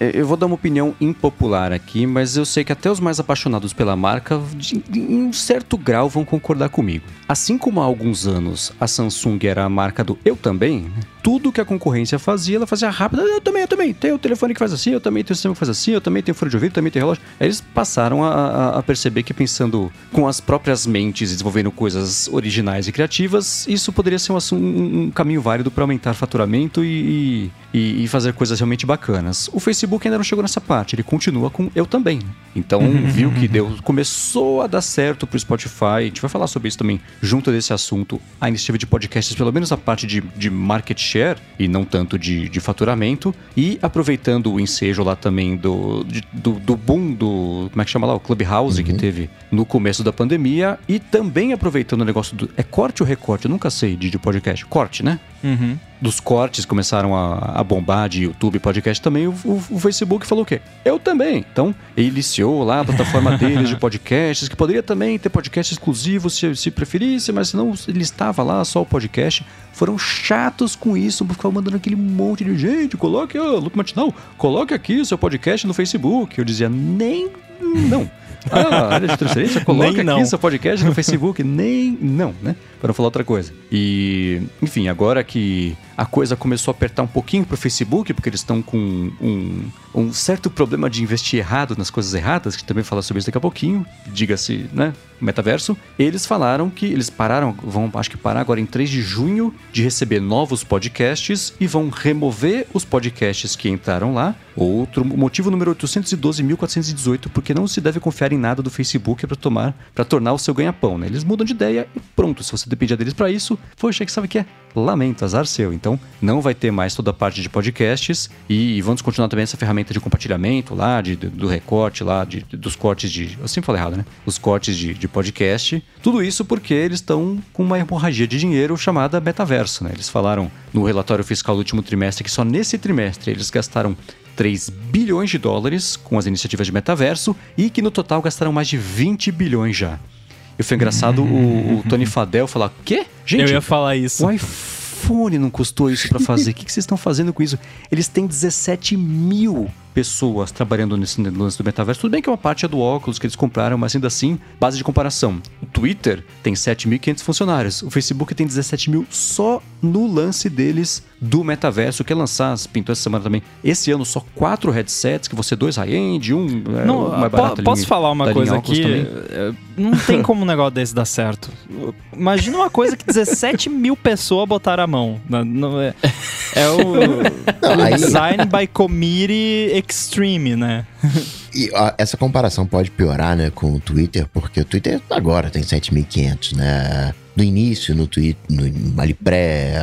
É, eu vou dar uma opinião impopular aqui, mas eu sei que até os mais apaixonados pela marca, de, em um certo grau, vão concordar comigo. Assim como há alguns anos a Samsung era a marca do eu também, tudo que a concorrência fazia, ela fazia rápido. Eu também, eu também. Tem o telefone que faz assim, eu também tenho o sistema que faz assim, eu também tenho fone de ouvido, também tenho relógio. Aí eles passaram a, a, a perceber que pensando com as próprias mentes, desenvolvendo coisas originais e criativas, isso poderia ser um, um, um caminho válido para aumentar faturamento e, e, e, fazer coisas realmente bacanas. O Facebook ainda não chegou nessa parte, ele continua com eu também. Então viu que deu, começou a dar certo pro Spotify. A gente vai falar sobre isso também junto desse assunto. A iniciativa de podcasts, pelo menos a parte de, de market share e não tanto de, de faturamento. E aproveitando o ensejo lá também do, de, do, do, boom do. Como é que chama lá? O Clubhouse uhum. que teve no começo da pandemia. E também aproveitando o negócio do. É corte ou recorte? Eu nunca sei de, de podcast. Corte, né? Uhum dos cortes começaram a, a bombar de YouTube, podcast também, o, o, o, Facebook falou o quê? Eu também. Então, ele iniciou lá a plataforma deles de podcasts, que poderia também ter podcast exclusivo se, se preferisse, mas não ele estava lá só o podcast. Foram chatos com isso, ficavam mandando aquele monte de gente, coloque, ó, Luke Matinal, coloque aqui o seu podcast no Facebook. Eu dizia, nem não. Ah, área de transferência, coloca aqui seu podcast no Facebook. Nem não, né? Para não falar outra coisa. E, enfim, agora que a coisa começou a apertar um pouquinho pro Facebook, porque eles estão com um, um certo problema de investir errado nas coisas erradas, que também fala sobre isso daqui a pouquinho, diga-se, né? Metaverso. Eles falaram que eles pararam, vão acho que parar agora em 3 de junho de receber novos podcasts e vão remover os podcasts que entraram lá. Outro motivo número 812.418, porque não se deve confiar em nada do Facebook para tomar, para tornar o seu ganha-pão, né? Eles mudam de ideia e pronto. Se você dependia deles para isso, poxa, que sabe que é? Lamento, azar seu. Então, não vai ter mais toda a parte de podcasts e vamos continuar também essa ferramenta de compartilhamento lá, de, do recorte lá, de, dos cortes de. Eu sempre falei errado, né? Os cortes de, de podcast. Tudo isso porque eles estão com uma hemorragia de dinheiro chamada metaverso, né? Eles falaram no relatório fiscal do último trimestre que só nesse trimestre eles gastaram 3 bilhões de dólares com as iniciativas de metaverso e que no total gastaram mais de 20 bilhões já. E foi engraçado o, o, Tony Fadel falar: Quê? Gente, eu ia falar isso. O iPhone não custou isso para fazer. O que, que vocês estão fazendo com isso? Eles têm 17 mil pessoas trabalhando nesse lance do metaverso. Tudo bem que uma parte é do óculos que eles compraram, mas ainda assim, base de comparação. O Twitter tem 7.500 funcionários, o Facebook tem 17 mil só no lance deles do metaverso, que é lançar, pintou essa semana também. Esse ano só quatro headsets, que você dois high-end, um é, Não, mais po- barato. posso linha- falar uma coisa aqui? também. É, Não tem como um negócio desse dar certo. Imagina uma coisa que 17 mil pessoas botaram a mão. Não, não é, é o, Não, o aí- Design by Committee Extreme, né? E ó, essa comparação pode piorar, né, com o Twitter, porque o Twitter agora tem 7.500, né? No início, no Twitter, no, ali pré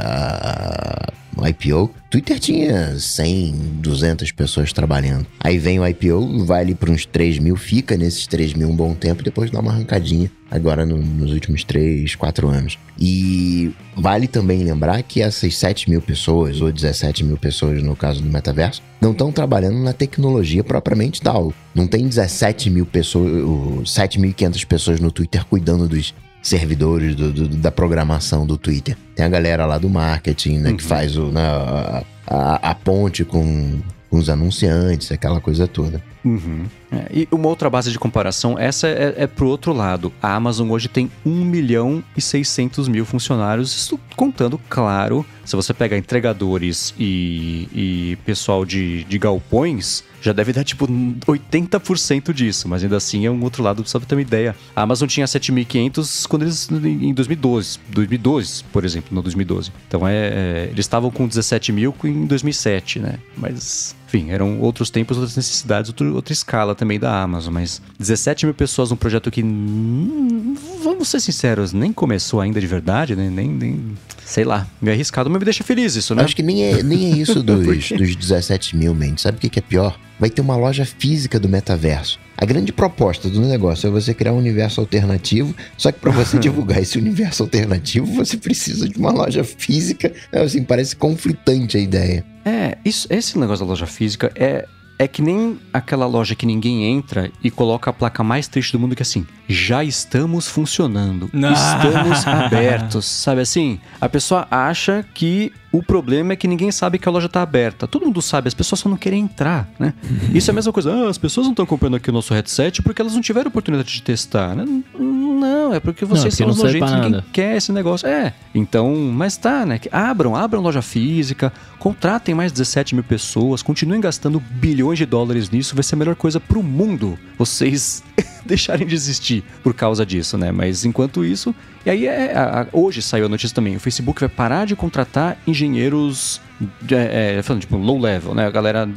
o IPO, Twitter tinha 100, 200 pessoas trabalhando. Aí vem o IPO, vai ali para uns 3 mil, fica nesses 3 mil um bom tempo, depois dá uma arrancadinha agora no- nos últimos 3, 4 anos. E vale também lembrar que essas 7 mil pessoas, ou 17 mil pessoas no caso do metaverso, não estão trabalhando na tecnologia propriamente tal. Não tem 17 mil pessoas, ou 7.500 pessoas no Twitter cuidando dos servidores do- do- da programação do Twitter. Tem a galera lá do marketing, né, que faz o, né, a, a- a ponte com, com os anunciantes, aquela coisa toda. Uhum. É, e uma outra base de comparação, essa é, é pro outro lado. A Amazon hoje tem 1 milhão e 600 mil funcionários, isso contando, claro, se você pegar entregadores e, e pessoal de, de galpões, já deve dar tipo 80% disso, mas ainda assim é um outro lado, só pra ter uma ideia. A Amazon tinha 7.500 quando eles, em 2012, 2012, por exemplo, não 2012. Então é, é, eles estavam com 17 mil em 2007, né? Mas enfim, eram outros tempos, outras necessidades, outro- outra escala também da Amazon, mas 17 mil pessoas num projeto que, hum, vamos ser sinceros, nem começou ainda de verdade, né? Nem, nem sei lá, meio arriscado, mas me deixa feliz isso, né? Acho que nem é, nem é isso dos, dos 17 mil, man. Sabe o que que é pior? Vai ter uma loja física do metaverso. A grande proposta do negócio é você criar um universo alternativo, só que para você divulgar esse universo alternativo, você precisa de uma loja física. É, Assim, parece conflitante a ideia. É, isso, esse negócio da loja física é, é que nem aquela loja que ninguém entra e coloca a placa mais triste do mundo que é assim, já estamos funcionando, Não. estamos abertos, sabe assim? A pessoa acha que o problema é que ninguém sabe que a loja tá aberta. Todo mundo sabe, as pessoas só não querem entrar, né? Isso é a mesma coisa. Ah, as pessoas não estão comprando aqui o nosso headset porque elas não tiveram oportunidade de testar, né? Não, é porque vocês porque são não os nojentos, ninguém nada. quer esse negócio. É, então, mas tá, né? Abram, abram loja física, contratem mais 17 mil pessoas, continuem gastando bilhões de dólares nisso, vai ser a melhor coisa pro mundo. Vocês deixarem de existir por causa disso, né? Mas enquanto isso, e aí é, a- hoje saiu a notícia também, o Facebook vai parar de contratar engenheiros de- é, falando tipo low level, né? A galera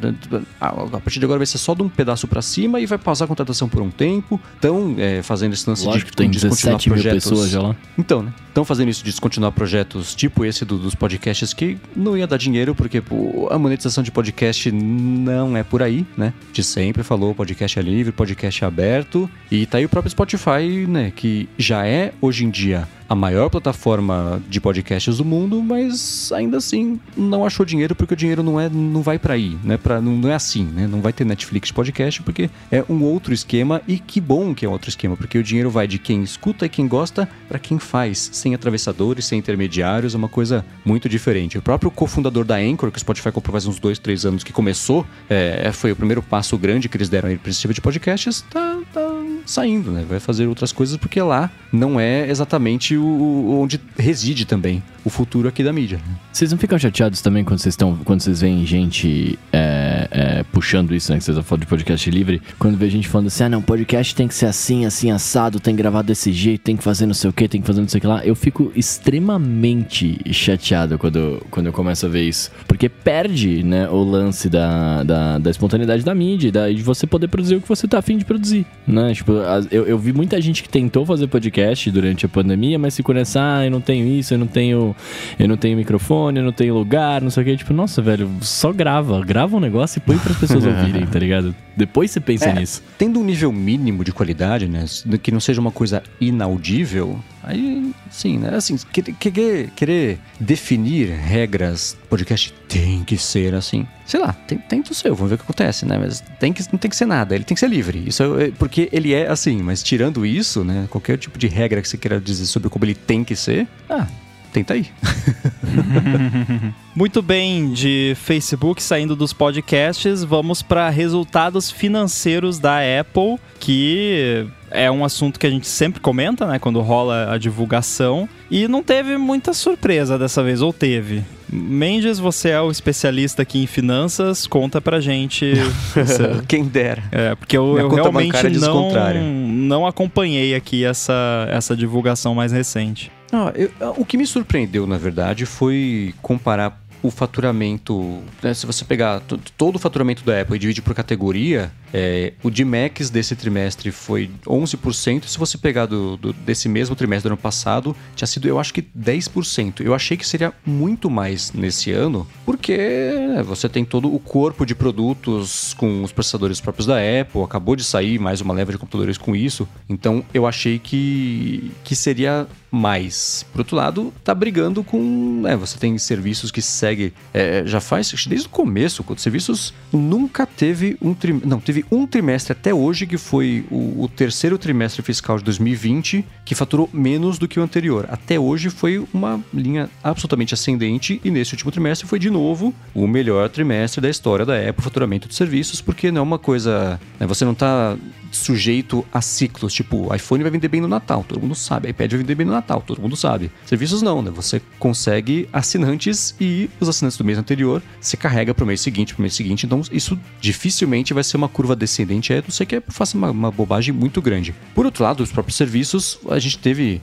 a, a partir de agora vai ser só de um pedaço pra cima e vai pausar a contratação por um tempo. Estão fazendo esse lance Lógico, de tem descontinuar 17 mil projetos. pessoas já lá. Então, né? Estão fazendo isso de descontinuar projetos tipo esse do- dos podcasts que não ia dar dinheiro, porque pô, a monetização de podcast não é por aí, né? De sempre falou, podcast é livre, podcast é aberto. E tá aí o próprio Spotify, né? Que já é, hoje em dia, a maior plataforma de podcasts do mundo, mas ainda assim não achou dinheiro porque o dinheiro não é não vai para aí, né? Pra, não, não é assim, né? Não vai ter Netflix podcast porque é um outro esquema e que bom que é um outro esquema, porque o dinheiro vai de quem escuta e quem gosta para quem faz, sem atravessadores, sem intermediários, é uma coisa muito diferente. O próprio cofundador da Anchor, que o Spotify comprou faz uns dois, três anos que começou, é, foi o primeiro passo grande que eles deram aí para esse tipo de podcasts, tá, tá saindo, né? Vai fazer outras coisas porque lá não é exatamente o, o- onde reside também o futuro aqui da mídia. Vocês não ficam chateados também quando vocês estão. Quando vocês veem gente é, é, puxando isso, né? Que vocês falando de podcast livre. Quando vê gente falando assim, ah não, podcast tem que ser assim, assim, assado, tem que gravar desse jeito, tem que fazer não sei o que, tem que fazer não sei o que lá. Eu fico extremamente chateado quando, quando eu começo a ver isso. Porque perde, né, o lance da, da, da espontaneidade da mídia, da- de você poder produzir o que você tá afim de produzir, né? Tipo, eu, eu vi muita gente que tentou fazer podcast durante a pandemia, mas ficou nessa, ah, eu não tenho isso, eu não tenho eu não tenho microfone, eu não tenho lugar, não sei o que. Tipo, nossa, velho, só grava. Grava um negócio e põe para as pessoas ouvirem, tá ligado? Depois você pensa É. nisso. Tendo um nível mínimo de qualidade, né? Que não seja uma coisa inaudível, aí sim, né? Assim, querer, querer, querer definir regras, podcast tem que ser assim. Sei lá, tem, tem do seu, vamos ver o que acontece, né? Mas tem que, não tem que ser nada, ele tem que ser livre. Isso é, é porque ele é assim, mas tirando isso, né? Qualquer tipo de regra que você queira dizer sobre como ele tem que ser, ah, tenta aí. Muito bem, de Facebook saindo dos podcasts, vamos para resultados financeiros da Apple, que é um assunto que a gente sempre comenta, né, quando rola a divulgação, e não teve muita surpresa dessa vez, ou teve? Mendes, você é o especialista aqui em finanças, conta pra gente. Quem dera. É, porque eu, eu realmente não, não acompanhei aqui essa, essa divulgação mais recente. Ah, eu, o que me surpreendeu, na verdade, foi comparar o faturamento. Né, se você pegar todo o faturamento da Apple e dividir por categoria, é, o de Macs desse trimestre foi 11%. Se você pegar do, do, desse mesmo trimestre do ano passado, tinha sido, eu acho que 10%. Eu achei que seria muito mais nesse ano, porque né, você tem todo o corpo de produtos com os processadores próprios da Apple, acabou de sair mais uma leva de computadores com isso. Então eu achei que, que seria mais. Por outro lado, tá brigando com. É, você tem serviços que segue. É, já faz desde o começo, quando serviços nunca teve um. Não, teve um trimestre até hoje, que foi o, o, terceiro trimestre fiscal de 2020, que faturou menos do que o anterior. Até hoje foi uma linha absolutamente ascendente, e nesse último trimestre foi de novo o melhor trimestre da história da Apple, faturamento de serviços, porque não é uma coisa. Né, você não está sujeito a ciclos, tipo, iPhone vai vender bem no Natal, todo mundo sabe, iPad vai vender bem no Natal, todo mundo sabe. Serviços não, né? Você consegue assinantes e os assinantes do mês anterior se carrega para o mês seguinte, para o mês seguinte, então isso dificilmente vai ser uma curva descendente, é, não sei que é, faça uma, uma bobagem muito grande. Por outro lado, os próprios serviços, a gente teve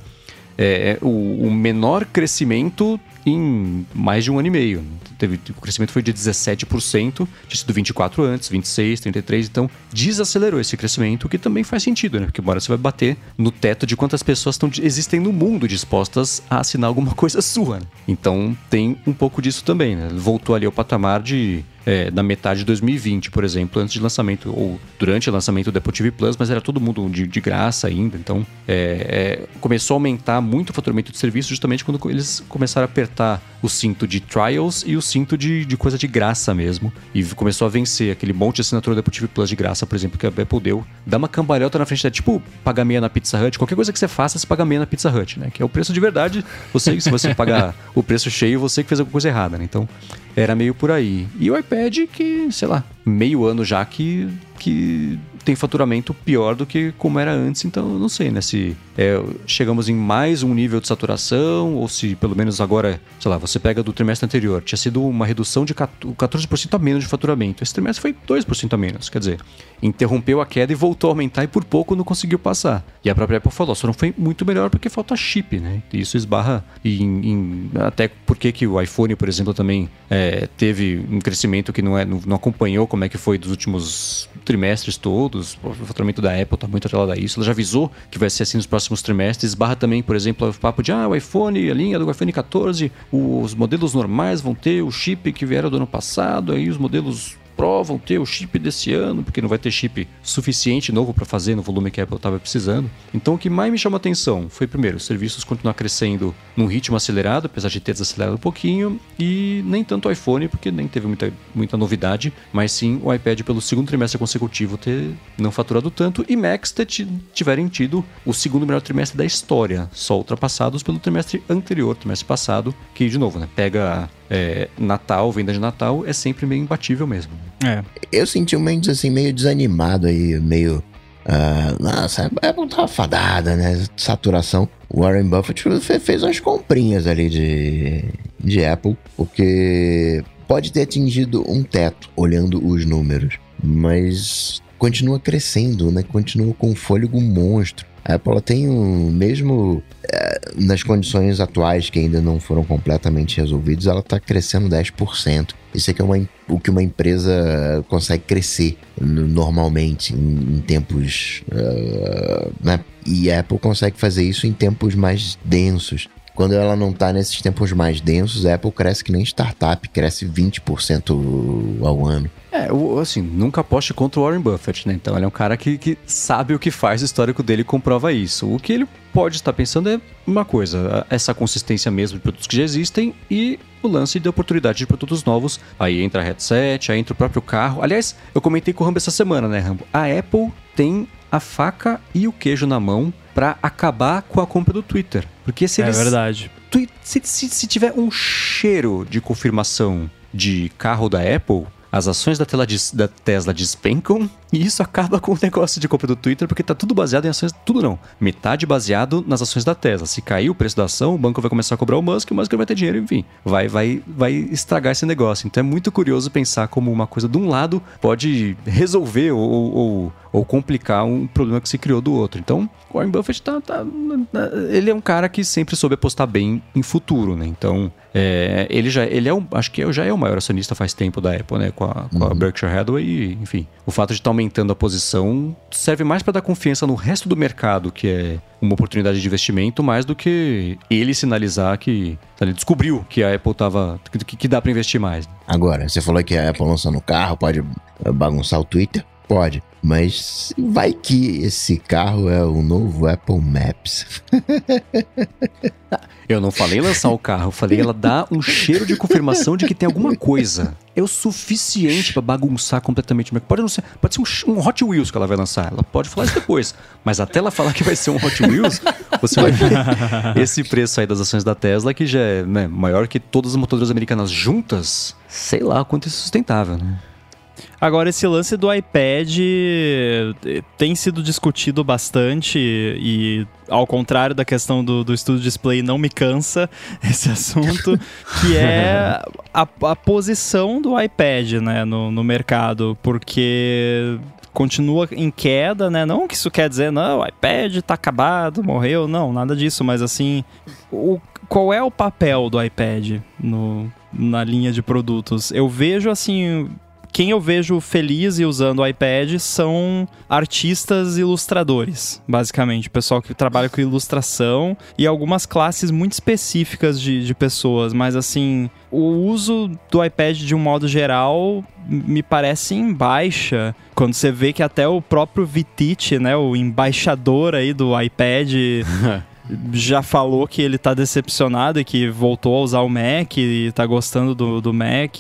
é, é, o, o, menor crescimento em mais de um ano e meio. Teve, o crescimento foi de 17%, tinha sido 24 antes, 26, 33, então desacelerou esse crescimento, o que também faz sentido, né? Porque agora você vai bater no teto de quantas pessoas estão, existem no mundo dispostas a assinar alguma coisa sua. Né? Então tem um pouco disso também, né? Voltou ali ao patamar de é, na metade de 2020, por exemplo, antes de lançamento, ou durante o lançamento do Apple TV Plus, mas era todo mundo de, de graça ainda. Então, é, é, começou a aumentar muito o faturamento de serviço justamente quando eles começaram a apertar o cinto de trials e o cinto de, de coisa de graça mesmo. E começou a vencer aquele monte de assinatura do Apple TV Plus de graça, por exemplo, que a Apple deu. Dá uma cambalhota na frente, é tipo pagar meia na Pizza Hut. Qualquer coisa que você faça, você paga meia na Pizza Hut, né? Que é o preço de verdade. Você, se você pagar o preço cheio, você que fez alguma coisa errada, né? Então, era meio por aí. E o iPad que, sei lá, meio ano já que, que tem faturamento pior do que como era antes, então não sei, né? Se é, chegamos em mais um nível de saturação, ou se pelo menos agora, sei lá, você pega do trimestre anterior, tinha sido uma redução de 14% a menos de faturamento. Esse trimestre foi 2% a menos, quer dizer, interrompeu a queda e voltou a aumentar e por pouco não conseguiu passar. E a própria Apple falou, só não foi muito melhor porque falta chip, né? E isso esbarra em, em até porque que o iPhone, por exemplo, também é, teve um crescimento que não, é, não, não acompanhou como é que foi dos últimos trimestres todos. O faturamento da Apple está muito atrelado a isso. Ela já avisou que vai ser assim nos próximos trimestres. Barra também, por exemplo, o papo de ah, o iPhone, a linha do iPhone 14, os modelos normais vão ter o chip que vieram do ano passado, aí os modelos Pro vão ter o chip desse ano, porque não vai ter chip suficiente novo para fazer no volume que a Apple estava precisando. Então o que mais me chamou a atenção foi, primeiro, os serviços continuar crescendo num ritmo acelerado, apesar de ter desacelerado um pouquinho, e nem tanto o iPhone, porque nem teve muita, muita novidade, mas sim o iPad pelo segundo trimestre consecutivo ter não faturado tanto, e Macs ter tiverem tido o segundo melhor trimestre da história, só ultrapassados pelo trimestre anterior, trimestre passado, que de novo, né, pega é, Natal, venda de Natal, é sempre meio imbatível mesmo. É. Eu senti o Mendes assim, meio desanimado aí, meio. Uh, nossa, é Apple tá fadada, né? Saturação. O Warren Buffett fez umas comprinhas ali de, de Apple, porque pode ter atingido um teto olhando os números, mas continua crescendo, né? Continua com um fôlego monstro. Apple tem um, mesmo é, nas condições atuais que ainda não foram completamente resolvidas, ela está crescendo 10%. Isso é, que é uma, o que uma empresa consegue crescer normalmente em, em tempos. Uh, né? E a Apple consegue fazer isso em tempos mais densos. Quando ela não está nesses tempos mais densos, a Apple cresce que nem startup, cresce 20% ao ano. É, assim, nunca aposte contra o Warren Buffett, né? Então ele é um cara que, que sabe o que faz, o histórico dele comprova isso. O que ele pode estar pensando é uma coisa, essa consistência mesmo de produtos que já existem e o lance de oportunidade de produtos novos. Aí entra headset, aí entra o próprio carro. Aliás, eu comentei com o Rambo essa semana, né, Rambo? A Apple tem a faca e o queijo na mão para acabar com a compra do Twitter. Porque se é eles... É verdade se, se, se tiver um cheiro de confirmação de carro da Apple, as ações da, da Tesla despencam e isso acaba com o negócio de compra do Twitter, porque tá tudo baseado em ações. Tudo não. Metade baseado nas ações da Tesla. Se cair o preço da ação, o banco vai começar a cobrar o Musk, o Musk vai ter dinheiro, enfim. Vai, vai, vai estragar esse negócio. Então é muito curioso pensar como uma coisa de um lado pode resolver ou, ou, ou complicar um problema que se criou do outro. Então, Warren Buffett tá, tá- ele é um cara que sempre soube apostar bem em futuro, né? Então, é, ele já ele é um, acho que já é o maior acionista faz tempo da Apple, né? Com a, com a Berkshire Hathaway e, enfim, o fato de estar aumentando a posição serve mais para dar confiança no resto do mercado, que é uma oportunidade de investimento, mais do que ele sinalizar que ele descobriu que a Apple tava que, que dá para investir mais. Agora, você falou que a Apple lançando o carro pode bagunçar o Twitter? Pode. Mas vai que esse carro é o novo Apple Maps. Eu não falei lançar o carro, falei ela dá um cheiro de confirmação de que tem alguma coisa. É o suficiente pra bagunçar completamente o mercado. Pode, não ser, pode ser um, um Hot Wheels que ela vai lançar. Ela pode falar isso depois. Mas até ela falar que vai ser um Hot Wheels, você vai ver esse preço aí das ações da Tesla, que já é né, maior que todas as montadoras americanas juntas. Sei lá quanto é sustentável, né? Agora, esse lance do iPad eh, tem sido discutido bastante e, ao contrário da questão do, do estudo display, não me cansa esse assunto, que é a, a posição do iPad né, no, no mercado, porque continua em queda, né? Não que isso quer dizer, não, o iPad tá acabado, morreu, não, nada disso, mas assim, o, qual é o papel do iPad no, na linha de produtos? Eu vejo assim, quem eu vejo feliz e usando o iPad são artistas ilustradores, basicamente. Pessoal que trabalha com ilustração e algumas classes muito específicas de, de pessoas. Mas, assim, o uso do iPad de um modo geral me parece em baixa. Quando você vê que até o próprio Vitite, né, o embaixador aí do iPad já falou que ele tá decepcionado e que voltou a usar o Mac e tá gostando do, do Mac,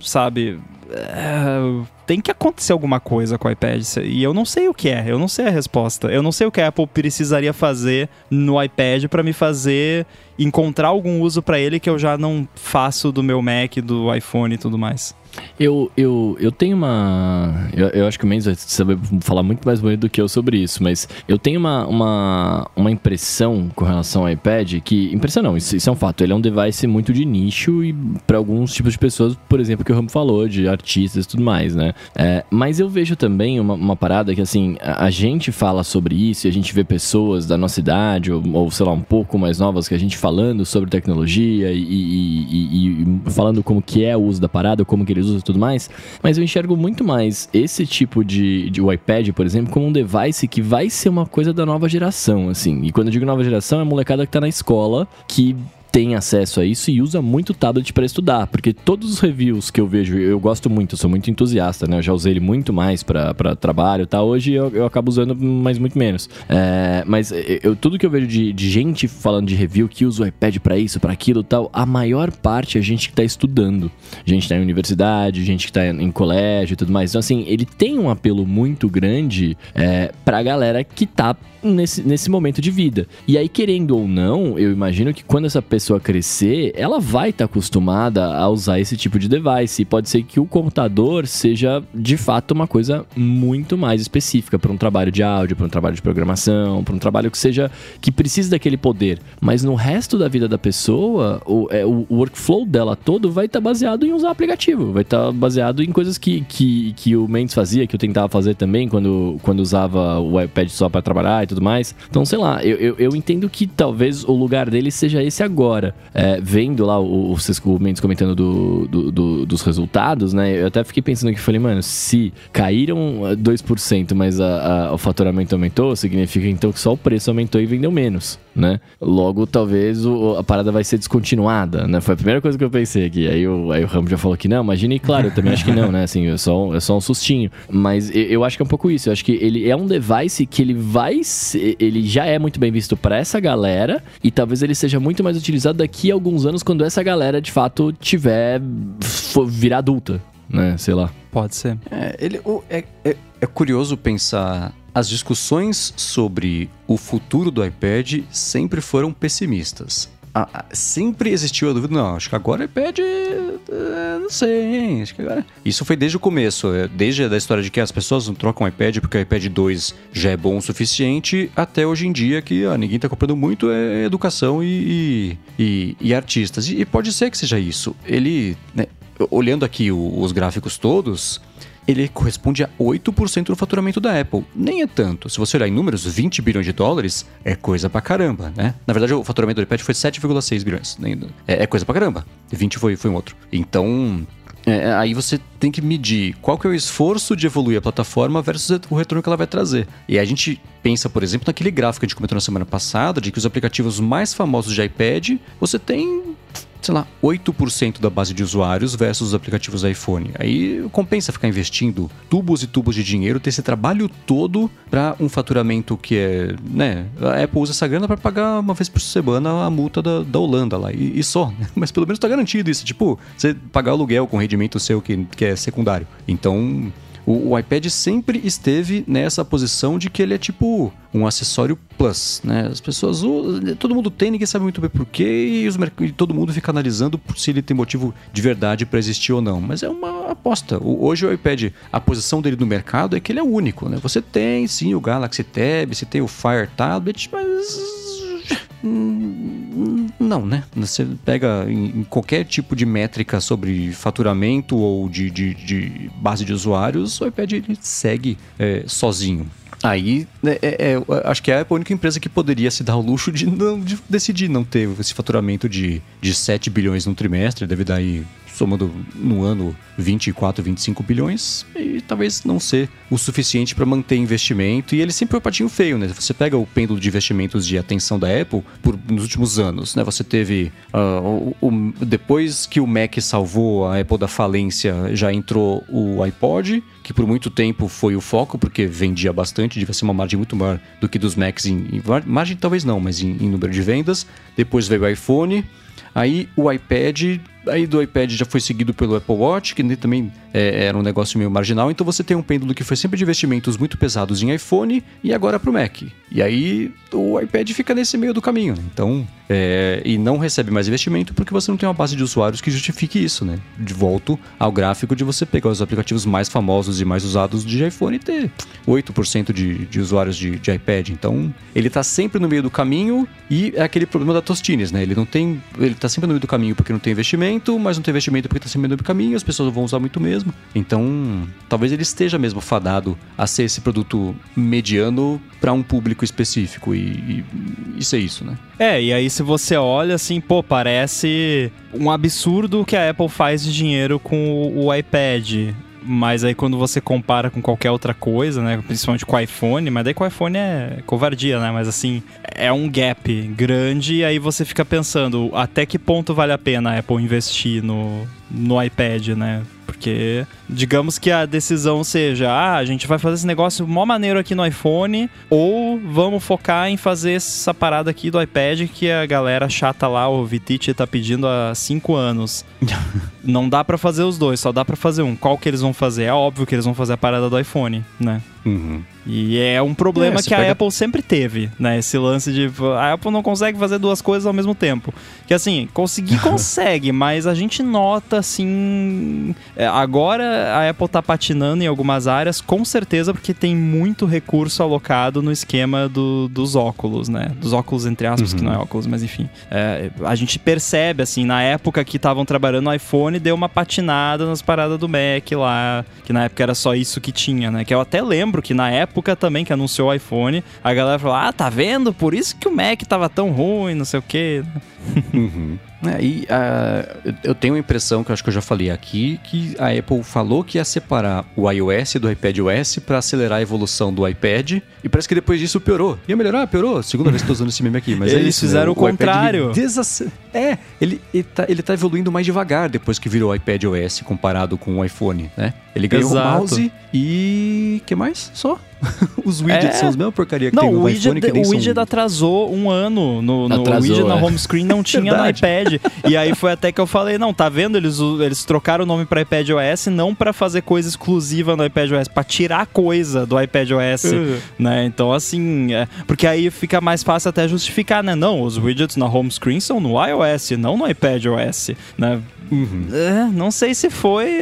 sabe? É, tem que acontecer alguma coisa com o iPad e eu não sei o que é, eu não sei a resposta. Eu não sei o que a Apple precisaria fazer no iPad para me fazer encontrar algum uso para ele que eu já não faço do meu Mac, do iPhone e tudo mais. Eu, eu, eu tenho uma. Eu, eu acho que o Mendes vai saber falar muito mais bonito do que eu sobre isso, mas eu tenho uma, uma, uma impressão com relação ao iPad que. Impressão não, isso, isso é um fato. Ele é um device muito de nicho e para alguns tipos de pessoas, por exemplo, que o Ramo falou, de artistas e tudo mais, né? É, mas eu vejo também uma, uma parada que, assim, a, a gente fala sobre isso e a gente vê pessoas da nossa idade, ou, ou sei lá, um pouco mais novas que a gente falando sobre tecnologia e, e- e- e falando como que é o uso da parada, como que eles usam e tudo mais, mas eu enxergo muito mais esse tipo de, de iPad, por exemplo, como um device que vai ser uma coisa da nova geração, assim. E quando eu digo nova geração, é a molecada que tá na escola, que tem acesso a isso e usa muito tablet para estudar, porque todos os reviews que eu vejo, eu gosto muito, eu sou muito entusiasta, né? Eu já usei ele muito mais para trabalho tal. Hoje eu, eu acabo usando, mas muito menos. É, mas eu, tudo que eu vejo de, de gente falando de review que usa o iPad para isso, para aquilo tal, a maior parte é gente que tá estudando. Gente que tá em universidade, gente que tá em colégio e tudo mais. Então, assim, ele tem um apelo muito grande é, pra galera que tá nesse, nesse momento de vida. E aí, querendo ou não, eu imagino que quando essa pessoa crescer, ela vai estar acostumada a usar esse tipo de device. E pode ser que o computador seja, de fato, uma coisa muito mais específica para um trabalho de áudio, para um trabalho de programação, para um trabalho que seja que precise daquele poder. Mas no resto da vida da pessoa, o, é, o workflow dela todo vai estar baseado em usar aplicativo, vai estar baseado em coisas que, que, que o Mendes fazia, que eu tentava fazer também quando, quando usava o iPad só para trabalhar e tudo mais. Então, sei lá, eu, eu, eu entendo que talvez o lugar dele seja esse agora. É, vendo lá o, o, o Mendes comentando do, do, do, dos resultados, né? Eu até fiquei pensando aqui, falei, mano, se caíram 2%, mas a, a, o faturamento aumentou, significa então que só o preço aumentou e vendeu menos, né? Logo, talvez o, a parada vai ser descontinuada, né? Foi a primeira coisa que eu pensei aqui. Aí o, aí o Ramo já falou que não, imagine, claro, eu também acho que não, né? Assim, é só, é só um sustinho. Mas eu, eu acho que é um pouco isso. Eu acho que ele é um device que ele vai ele já é muito bem visto para essa galera e talvez ele seja muito mais utilizado daqui a alguns anos quando essa galera de fato tiver for, virar adulta, né? Sei lá. Pode ser. É, ele, o- é, é- é curioso pensar. As discussões sobre o futuro do iPad sempre foram pessimistas. A- a- sempre existiu a dúvida, não, acho que agora iPad, é, não sei, hein, acho que agora... Isso foi desde o começo, é, desde a história de que as pessoas não trocam iPad porque o iPad 2 já é bom o suficiente, até hoje em dia que ah, ninguém tá comprando muito é educação e, e, e- e artistas. E, e pode ser que seja isso. Ele, né, olhando aqui o- os gráficos todos, ele corresponde a 8% do faturamento da Apple. Nem é tanto. Se você olhar em números, 20 bilhões de dólares é coisa pra caramba, né? Na verdade, o faturamento do iPad foi 7,6 bilhões. É, é coisa pra caramba. 20 foi, foi um outro. Então, é, aí você tem que medir qual que é o esforço de evoluir a plataforma versus o retorno que ela vai trazer. E a gente pensa, por exemplo, naquele gráfico que a gente comentou na semana passada, de que os aplicativos mais famosos de iPad, você tem sei lá, 8% da base de usuários versus os aplicativos iPhone. Aí compensa ficar investindo tubos e tubos de dinheiro, ter esse trabalho todo para um faturamento que é, né, a Apple usa essa grana para pagar uma vez por semana a multa da, da Holanda lá, e, e só. né? Mas pelo menos tá garantido isso, tipo, você pagar aluguel com rendimento seu que, que é secundário. Então, o, o iPad sempre esteve nessa posição de que ele é tipo um acessório plus, né? As pessoas, usam, todo mundo tem, ninguém sabe muito bem porquê e, e todo mundo fica analisando se ele tem motivo de verdade para existir ou não. Mas é uma aposta. O- hoje o iPad, a posição dele no mercado é que ele é único, né? Você tem sim o Galaxy Tab, você tem o Fire Tablet, mas Não, né? Você pega em, qualquer tipo de métrica sobre faturamento ou de, de- de base de usuários, o iPad segue é, sozinho. Aí, né, é- é, acho que é a única empresa que poderia se dar o luxo de, não, de decidir não ter esse faturamento de, de 7 bilhões no trimestre, deve dar aí, somando no ano, 24, 25 bilhões, e talvez não ser o suficiente para manter investimento. E ele sempre foi um patinho feio, né? Você pega o pêndulo de investimentos de atenção da Apple por, nos últimos anos, né? Você teve. ah, o- o- depois que o Mac salvou a Apple da falência, já entrou o iPod, que por muito tempo foi o foco, porque vendia bastante, devia ser uma margem muito maior do que dos Macs em, em mar- margem talvez não, mas em, em número de vendas. Depois veio o iPhone. Aí o iPad, aí do iPad já foi seguido pelo Apple Watch, que também é, era um negócio meio marginal. Então você tem um pêndulo que foi sempre de investimentos muito pesados em iPhone e agora para o Mac. E aí o iPad fica nesse meio do caminho. né? Então, é, e não recebe mais investimento porque você não tem uma base de usuários que justifique isso, né? De volta ao gráfico de você pegar os aplicativos mais famosos e mais usados de iPhone e ter 8% de, de usuários de, de iPad. Então, ele tá sempre no meio do caminho e é aquele problema da Tostines, né? Ele não tem. Ele tá sempre no meio do caminho porque não tem investimento, mas não tem investimento porque tá sempre no meio do caminho, as pessoas vão usar muito mesmo. Então, talvez ele esteja mesmo fadado a ser esse produto mediano para um público específico. E, e isso é isso, né? É, e aí se você olha assim, pô, parece um absurdo o que a Apple faz de dinheiro com o, o iPad. Mas aí quando você compara com qualquer outra coisa, né? Principalmente com o iPhone, mas daí com o iPhone é covardia, né? Mas assim, é um gap grande e aí você fica pensando até que ponto vale a pena a Apple investir no, no iPad, né? Porque digamos que a decisão seja, ah, a gente vai fazer esse negócio mó maneiro aqui no iPhone, ou vamos focar em fazer essa parada aqui do iPad que a galera chata lá, o Vitite, tá pedindo há cinco anos. Não dá pra fazer os dois, só dá pra fazer um. Qual que eles vão fazer? É óbvio que eles vão fazer a parada do iPhone, né? Uhum. E é um problema É, que a pega- Apple sempre teve, né? Esse lance de a Apple não consegue fazer duas coisas ao mesmo tempo. Que assim, conseguir consegue, mas a gente nota assim, é, agora a Apple tá patinando em algumas áreas, com certeza porque tem muito recurso alocado no esquema do- dos óculos, né? Dos óculos entre aspas, que não é óculos, mas enfim. É, a gente percebe assim, na época que estavam trabalhando no iPhone, deu uma patinada nas paradas do Mac lá, que na época era só isso que tinha, né? Que eu até lembro que na época também que anunciou o iPhone, a galera falou: "Ah, tá vendo? Por isso que o Mac tava tão ruim, não sei o quê". Uhum. É, e ah, eu- tenho a impressão, que eu acho que eu já falei aqui, que a Apple falou que ia separar o iOS do iPadOS para acelerar a evolução do iPad, e parece que depois disso piorou. Ia melhorar? Piorou? Segunda vez que tô usando esse meme aqui, mas é Eles isso, né? fizeram o iPad, ele contrário. desace- É, ele, ele, tá, ele tá evoluindo mais devagar depois que virou o iPadOS comparado com o iPhone, né? Ele ganhou o mouse e... que mais? Só? Os widgets É. são as mesmas porcaria que Não, tem no o iPhone widget, que nem o são- widget atrasou um ano no, no Atrasou, widget na é. home screen não tinha no iPad. E aí foi até que eu falei, não, tá vendo? Eles, eles trocaram o nome para iPad OS não para fazer coisa exclusiva no iPad OS, para tirar coisa do iPad OS, Uhum. né? Então assim, é, porque aí fica mais fácil até justificar, né? Não, os widgets na home screen são no iOS, não no iPad OS, né? Uhum. É, não sei se foi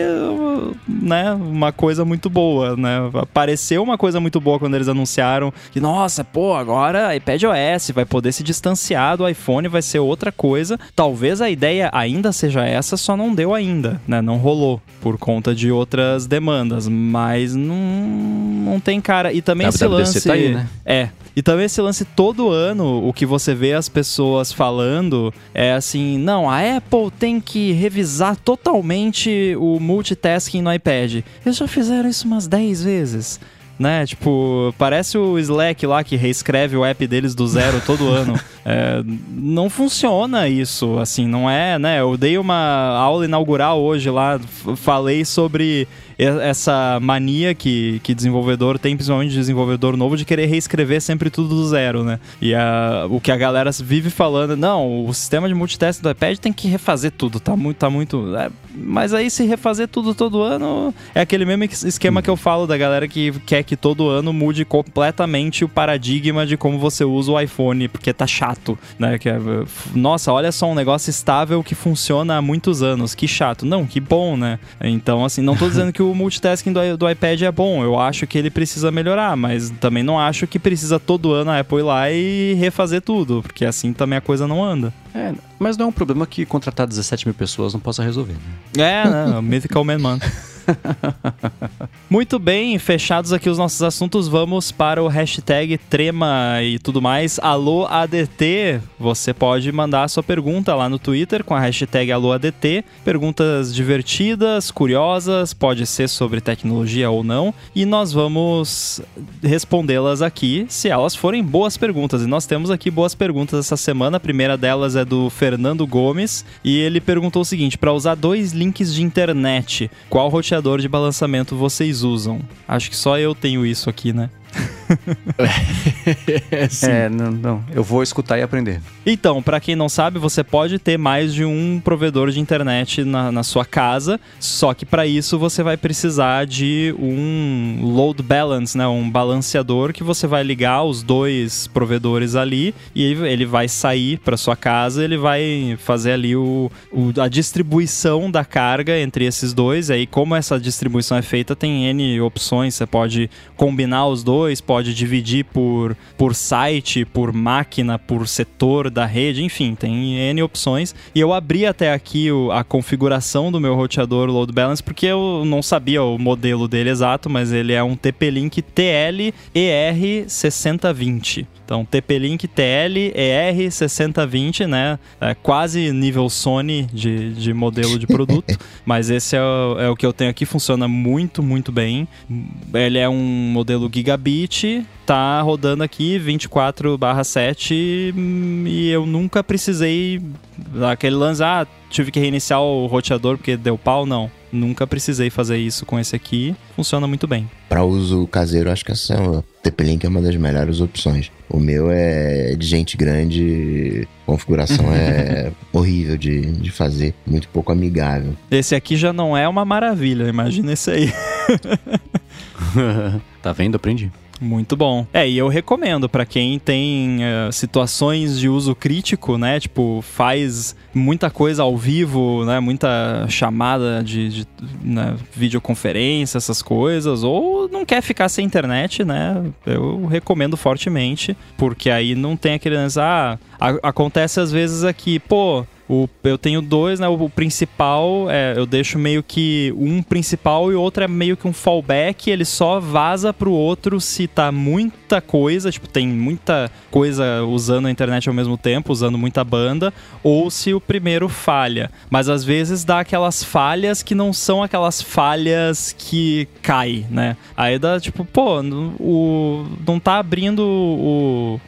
né, uma coisa muito boa, né? Pareceu uma coisa muito boa quando eles anunciaram que, nossa, pô, agora iPad OS vai poder se distanciar do iPhone, vai ser outra coisa. Talvez a ideia ainda seja essa, só não deu ainda, né? Não rolou por conta de outras demandas, mas não, não tem cara. E também esse WWDC lance. tá aí, né? É. E também esse lance todo ano, o que você vê as pessoas falando é assim: não, a Apple tem que revisar totalmente o multitasking no iPad. Eles já fizeram isso umas 10 vezes. Né? Tipo, parece o Slack lá que reescreve o app deles do zero todo ano. É, não funciona isso, assim, não é, né? Eu dei uma aula inaugural hoje lá, falei sobre essa mania que, que desenvolvedor tem, principalmente desenvolvedor novo, de querer reescrever sempre tudo do zero, né? E a, o que a galera vive falando, não, o sistema de multitasking do iPad tem que refazer tudo, tá muito. Tá muito é, mas aí se refazer tudo todo ano, é aquele mesmo es- esquema que eu falo da galera que quer que todo ano mude completamente o paradigma de como você usa o iPhone, porque tá chato, né? Que é, nossa, olha só um negócio estável que funciona há muitos anos, que chato. Não, que bom, né? Então, assim, não tô dizendo que o multitasking do, do iPad é bom, eu acho que ele precisa melhorar, mas também não acho que precisa todo ano a Apple ir lá e refazer tudo, porque assim também a coisa não anda. É, mas não é um problema que contratar 17 mil pessoas não possa resolver, né? É, né? Mythical Man Man. Muito bem, fechados aqui os nossos assuntos, vamos para o hashtag Trema e tudo mais. Alô ADT, você pode mandar a sua pergunta lá no Twitter com a hashtag Alô ADT. Perguntas divertidas, curiosas, pode ser sobre tecnologia ou não. E nós vamos respondê-las aqui se elas forem boas perguntas. E nós temos aqui boas perguntas essa semana. A primeira delas é do Fernando Gomes e ele perguntou o seguinte: para usar dois links de internet, qual roteador de balançamento vocês usam? Acho que só eu tenho isso aqui, né? É, não, não. Eu vou escutar e aprender. Então, para quem não sabe, você pode ter mais de um provedor de internet na, na sua casa, só que para isso você vai precisar de um load balance, né? um balanceador que você vai ligar os dois provedores ali e ele vai sair para sua casa, ele vai fazer ali o, o- a distribuição da carga entre esses dois. Aí, como essa distribuição é feita, tem N opções, você pode combinar os dois, pode dividir por, por site, por máquina, por setor da rede, enfim, tem N opções. E eu abri até aqui o- a configuração do meu roteador load balance porque eu não sabia o modelo dele exato, mas ele é um TP-Link TL ER6020. Então, TP-Link TL ER6020, né? É quase nível Sony de, de modelo de produto. mas esse é o, é o que eu tenho aqui, funciona muito, muito bem. Ele é um modelo gigabit, tá rodando aqui 24/7 hum, e eu nunca precisei aquele lance, ah, tive que reiniciar o roteador porque deu pau, não. Nunca precisei fazer isso com esse aqui. Funciona muito bem. Para uso caseiro, acho que essa o TP-Link é uma das melhores opções. O meu é de gente grande, configuração é horrível de, de fazer, muito pouco amigável. Esse aqui já não é uma maravilha, imagina esse aí. tá vendo? Aprendi. Muito bom. É, e eu recomendo pra quem tem eh, situações de uso crítico, né? Tipo, faz muita coisa ao vivo, né? Muita chamada de, de né? videoconferência, essas coisas, ou não quer ficar sem internet, né? Eu recomendo fortemente, porque aí não tem aquele ah, acontece às vezes aqui, pô, o- eu tenho dois, né? O, o principal, é, eu deixo meio que um principal e o outro é meio que um fallback. Ele só vaza pro outro se tá muita coisa, tipo, tem muita coisa usando a internet ao mesmo tempo, usando muita banda, ou se o primeiro falha. Mas às vezes dá aquelas falhas que não são aquelas falhas que cai, né? Aí dá tipo, pô, o, não tá abrindo o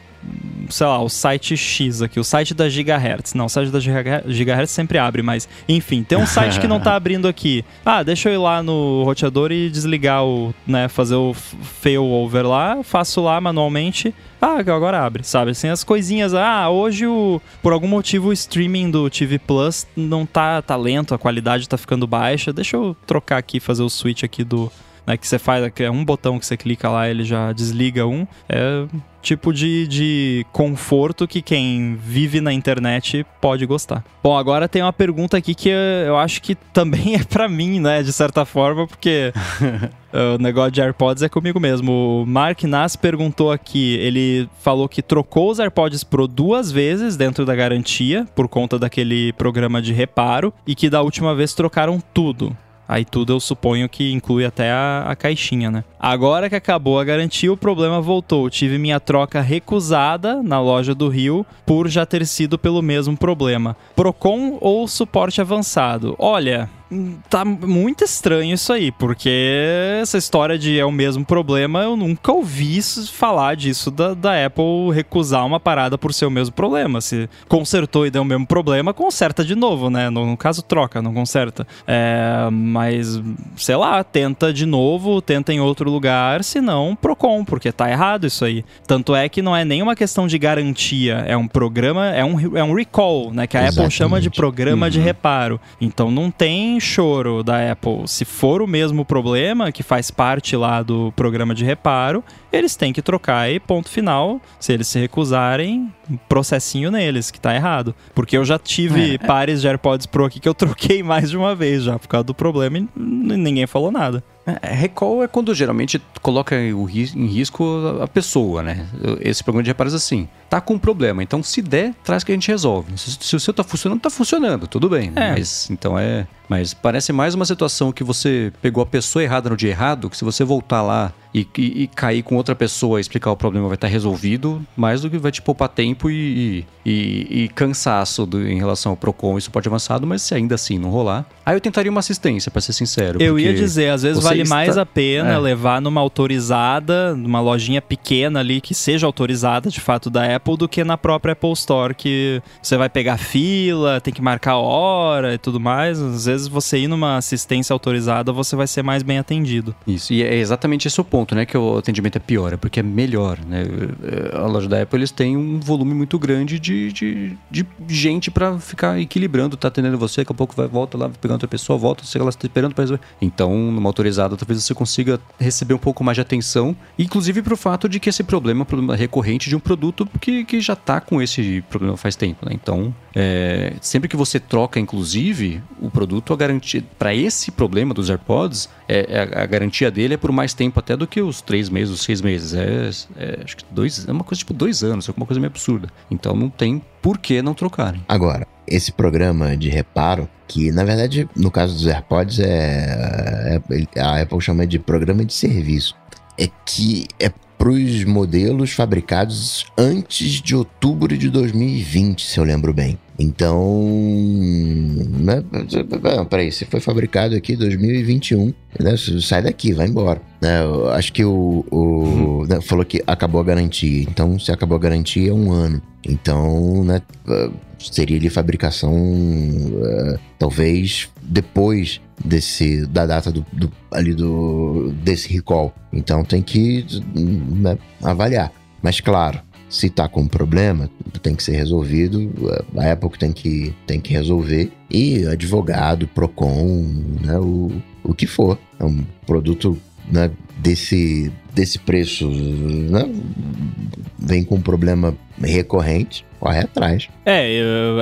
sei lá, o site X aqui, o site da Gigahertz. Não, o site da Gigahertz sempre abre, mas enfim, tem um site que não tá abrindo aqui. Ah, deixa eu ir lá no roteador e desligar o, né, fazer o failover lá, faço lá manualmente. Ah, agora abre, sabe? Assim, as coisinhas. Ah, hoje o, por algum motivo o streaming do TV Plus não tá, tá lento, a qualidade tá ficando baixa. Deixa eu trocar aqui, fazer o switch aqui do, né, que você faz, é um botão que você clica lá, ele já desliga um. É tipo de, de conforto que quem vive na internet pode gostar. Bom, agora tem uma pergunta aqui que eu acho que também é para mim, né, de certa forma, porque o negócio de AirPods é comigo mesmo. O Mark Nass perguntou aqui, ele falou que trocou os AirPods Pro duas vezes dentro da garantia, por conta daquele programa de reparo, e que da última vez trocaram tudo. Aí tudo eu suponho que inclui até a, a, caixinha, né? Agora que acabou a garantia, o problema voltou. Tive minha troca recusada na loja do Rio por já ter sido pelo mesmo problema. Procon ou suporte avançado? Olha, tá muito estranho isso aí, porque essa história de é o mesmo problema, eu nunca ouvi falar disso da, da Apple recusar uma parada por ser o mesmo problema. Se consertou e deu o mesmo problema, conserta de novo, né? No, no caso, troca, não conserta. É, mas, sei lá, tenta de novo, tenta em outro lugar, se não, Procon, porque tá errado isso aí. Tanto é que não é nem uma questão de garantia, é um programa, é um, é um recall, né? Que a Exatamente. Apple chama de programa uhum. de reparo. Então não tem choro da Apple. Se for o mesmo problema, que faz parte lá do programa de reparo, eles têm que trocar e ponto final. Se eles se recusarem, processinho neles, que tá errado. Porque eu já tive é. pares de AirPods Pro aqui que eu troquei mais de uma vez já, por causa do problema e ninguém falou nada. É, recall é quando geralmente coloca em risco a pessoa, né? Esse programa de reparos assim, tá com um problema, então se der, traz que a gente resolve. Se, se o seu tá funcionando, tá funcionando, tudo bem. É. Mas então é. Mas parece mais uma situação que você pegou a pessoa errada no dia errado, que se você voltar lá e, e, e, cair com outra pessoa e explicar o problema vai estar resolvido, mais do que vai te poupar tempo e, e cansaço do, em relação ao Procon e suporte avançado, mas se ainda assim não rolar, aí eu tentaria uma assistência, para ser sincero. Eu ia dizer, às vezes vale está... mais a pena é. levar numa autorizada, numa lojinha pequena ali, que seja autorizada de fato da Apple, do que na própria Apple Store, que você vai pegar fila, tem que marcar hora e tudo mais. Às vezes você ir numa assistência autorizada, você vai ser mais bem atendido. Isso, e é exatamente esse o ponto né, que o atendimento é pior, é porque é melhor, né? A loja da Apple, eles têm um volume muito grande de, de, de gente para ficar equilibrando, tá atendendo você, daqui a pouco vai, volta lá, pegando outra pessoa, volta, sei lá, tá esperando para resolver. Então, numa autorizada, talvez você consiga receber um pouco mais de atenção, inclusive pro fato de que esse problema é um problema recorrente de um produto que, que já tá com esse problema faz tempo, né? Então, é, sempre que você troca, inclusive, o produto, a garantia para esse problema dos AirPods, é, é, a garantia dele é por mais tempo até do que os três meses, os seis meses. É, é, acho que dois, é uma coisa tipo dois anos, é uma coisa meio absurda. Então não tem por que não trocarem. Agora, esse programa de reparo, que na verdade, no caso dos AirPods, é, é a Apple chama de programa de serviço. É que é para os modelos fabricados antes de outubro de 2020, se eu lembro bem. Então, né, peraí, se foi fabricado aqui em 2021, né, sai daqui, vai embora. Né, acho que o, o uhum. né, falou que acabou a garantia. Então, se acabou a garantia, é um ano. Então, né, seria ali fabricação, uh, talvez depois desse da data do, do, ali do desse recall. Então, tem que né, avaliar. Mas claro, se tá com um problema, tem que ser resolvido, a Apple tem que, tem que resolver, e advogado, PROCON, né, o, o que for. É um produto né, desse, desse preço, né, vem com um problema recorrente, corre atrás. É,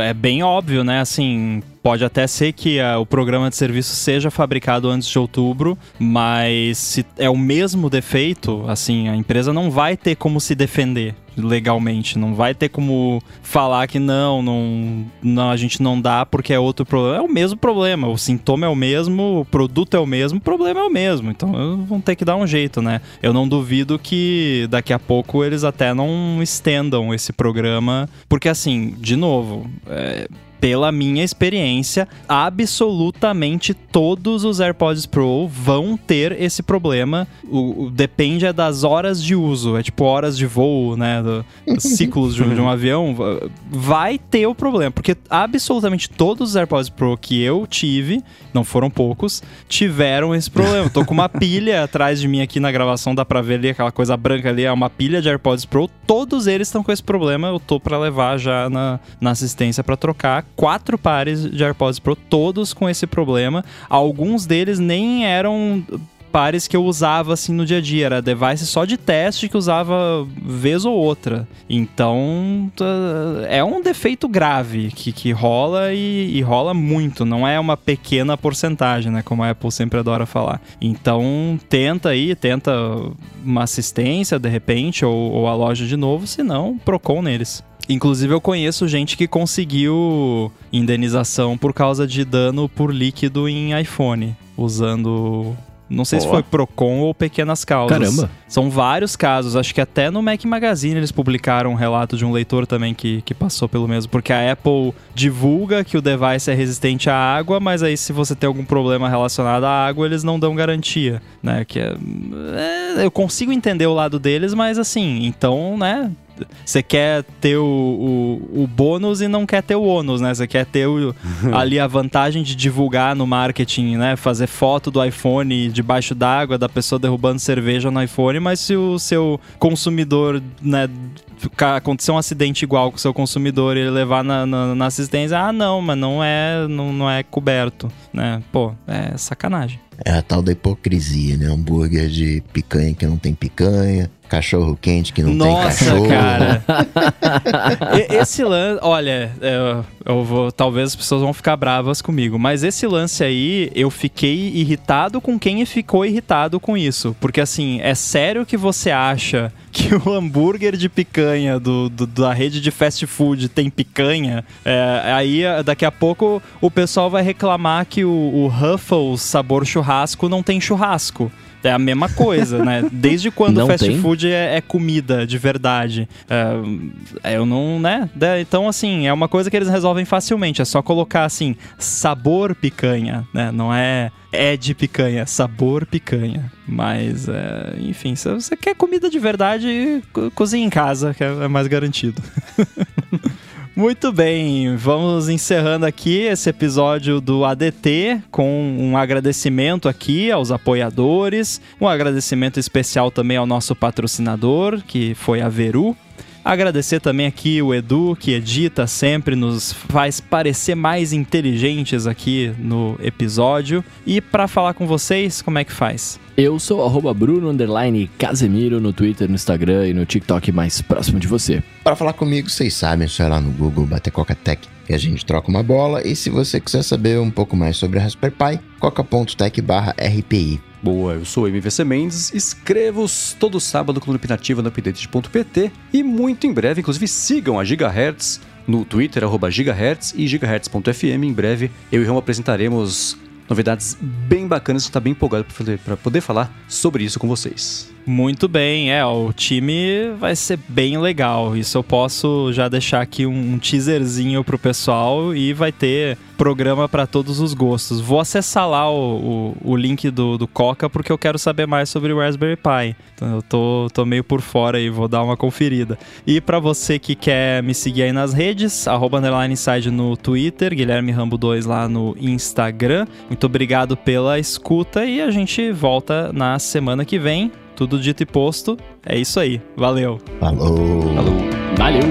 é bem óbvio, né? Assim, pode até ser que a, o programa de serviço seja fabricado antes de outubro, mas se é o mesmo defeito, assim, a empresa não vai ter como se defender legalmente. Não vai ter como falar que não, não, não, a gente não dá porque é outro problema. É o mesmo problema. O sintoma é o mesmo, o produto é o mesmo, o problema é o mesmo. Então vão ter que dar um jeito, né? Eu não duvido que daqui a pouco eles até não estendam esse programa. Porque assim, de novo, é, pela minha experiência, absolutamente todos os AirPods Pro vão ter esse problema. O, o- depende é das horas de uso, é tipo horas de voo, né? do- ciclos de, um- de um avião. va- Vai ter o problema, porque absolutamente todos os AirPods Pro que eu tive, não foram poucos, tiveram esse problema. Tô com uma pilha atrás de mim aqui na gravação, dá pra ver ali aquela coisa branca ali, é uma pilha de AirPods Pro. Todos eles estão com esse problema. Eu tô pra levar já na, na assistência pra trocar. Quatro pares de AirPods Pro, todos com esse problema. Alguns deles nem eram pares que eu usava assim no dia a dia, era device só de teste que usava vez ou outra. Então é um defeito grave que, que rola e, e rola muito, não é uma pequena porcentagem, né? Como a Apple sempre adora falar. Então tenta aí, tenta uma assistência de repente ou, ou a loja de novo, se não, Procon neles. Inclusive, eu conheço gente que conseguiu indenização por causa de dano por líquido em iPhone, usando. Não sei se foi Procon ou pequenas causas. Caramba. São vários casos. Acho que até no Mac Magazine eles publicaram um relato de um leitor também que, que passou pelo mesmo. Porque a Apple divulga que o device é resistente à água, mas aí se você tem algum problema relacionado à água, eles não dão garantia, né? Que é, é, eu consigo entender o lado deles, mas assim, então, né? Você quer ter o, o, o bônus e não quer ter o ônus, né? Você quer ter o- ali a vantagem de divulgar no marketing, né? Fazer foto do iPhone debaixo d'água, da pessoa derrubando cerveja no iPhone, mas se o seu consumidor, né? Acontecer um acidente igual com o seu consumidor e ele levar na, na, na assistência, ah, não, mas não é, não, não é coberto, né? Pô, é sacanagem. É a tal da hipocrisia, né? Hambúrguer de picanha que não tem picanha, cachorro quente que não tem Nossa, cachorro. cara. E- esse lance, olha, eu, eu vou, talvez as pessoas vão ficar bravas comigo, mas esse lance aí, eu fiquei irritado com quem ficou irritado com isso. Porque assim, é sério que você acha que o hambúrguer de picanha do, do- da rede de fast food tem picanha? É, aí daqui a pouco o pessoal vai reclamar que o, o Ruffles sabor churrasco não tem churrasco. É a mesma coisa, né? Desde quando Não fast tem? food é, é comida de verdade. É, eu não, né? Então, assim, é uma coisa que eles resolvem facilmente. É só colocar assim, sabor picanha, né? Não é é de picanha, sabor picanha. Mas, é, enfim, se você quer comida de verdade, co- cozinha em casa, que é é mais garantido. Muito bem, vamos encerrando aqui esse episódio do ADT com um agradecimento aqui aos apoiadores, um agradecimento especial também ao nosso patrocinador, que foi a Veru. Agradecer também aqui o Edu, que edita sempre, nos faz parecer mais inteligentes aqui no episódio. E para falar com vocês, como é que faz? Eu sou arroba Bruno underline Casemiro no Twitter, no Instagram e no TikTok mais próximo de você. Para falar comigo, vocês sabem, é só ir lá no Google, bater Coca-Tech e a gente troca uma bola. E se você quiser saber um pouco mais sobre a Raspberry Pi, coca.tech barra RPI. Boa, eu sou MVC Mendes, escrevo todo sábado com o Nativa no update.pt e muito em breve, inclusive sigam a Gigahertz no Twitter, arroba Gigahertz e gigahertz.fm. Em breve eu e Ramo apresentaremos novidades bem bacanas, está bem empolgado para poder falar sobre isso com vocês. Muito bem, é, o time vai ser bem legal. Isso eu posso já deixar aqui um, um teaserzinho pro pessoal e vai ter programa para todos os gostos. Vou acessar lá o, o, o link do, do Coca porque eu quero saber mais sobre o Raspberry Pi. Então eu tô, tô meio por fora aí, vou dar uma conferida. E para você que quer me seguir aí nas redes, arroba underline inside no Twitter, Guilherme Rambo 2 lá no Instagram. Muito obrigado pela escuta e a gente volta na semana que vem. Tudo dito e posto. É isso aí. Valeu. Falou! Falou! Valeu!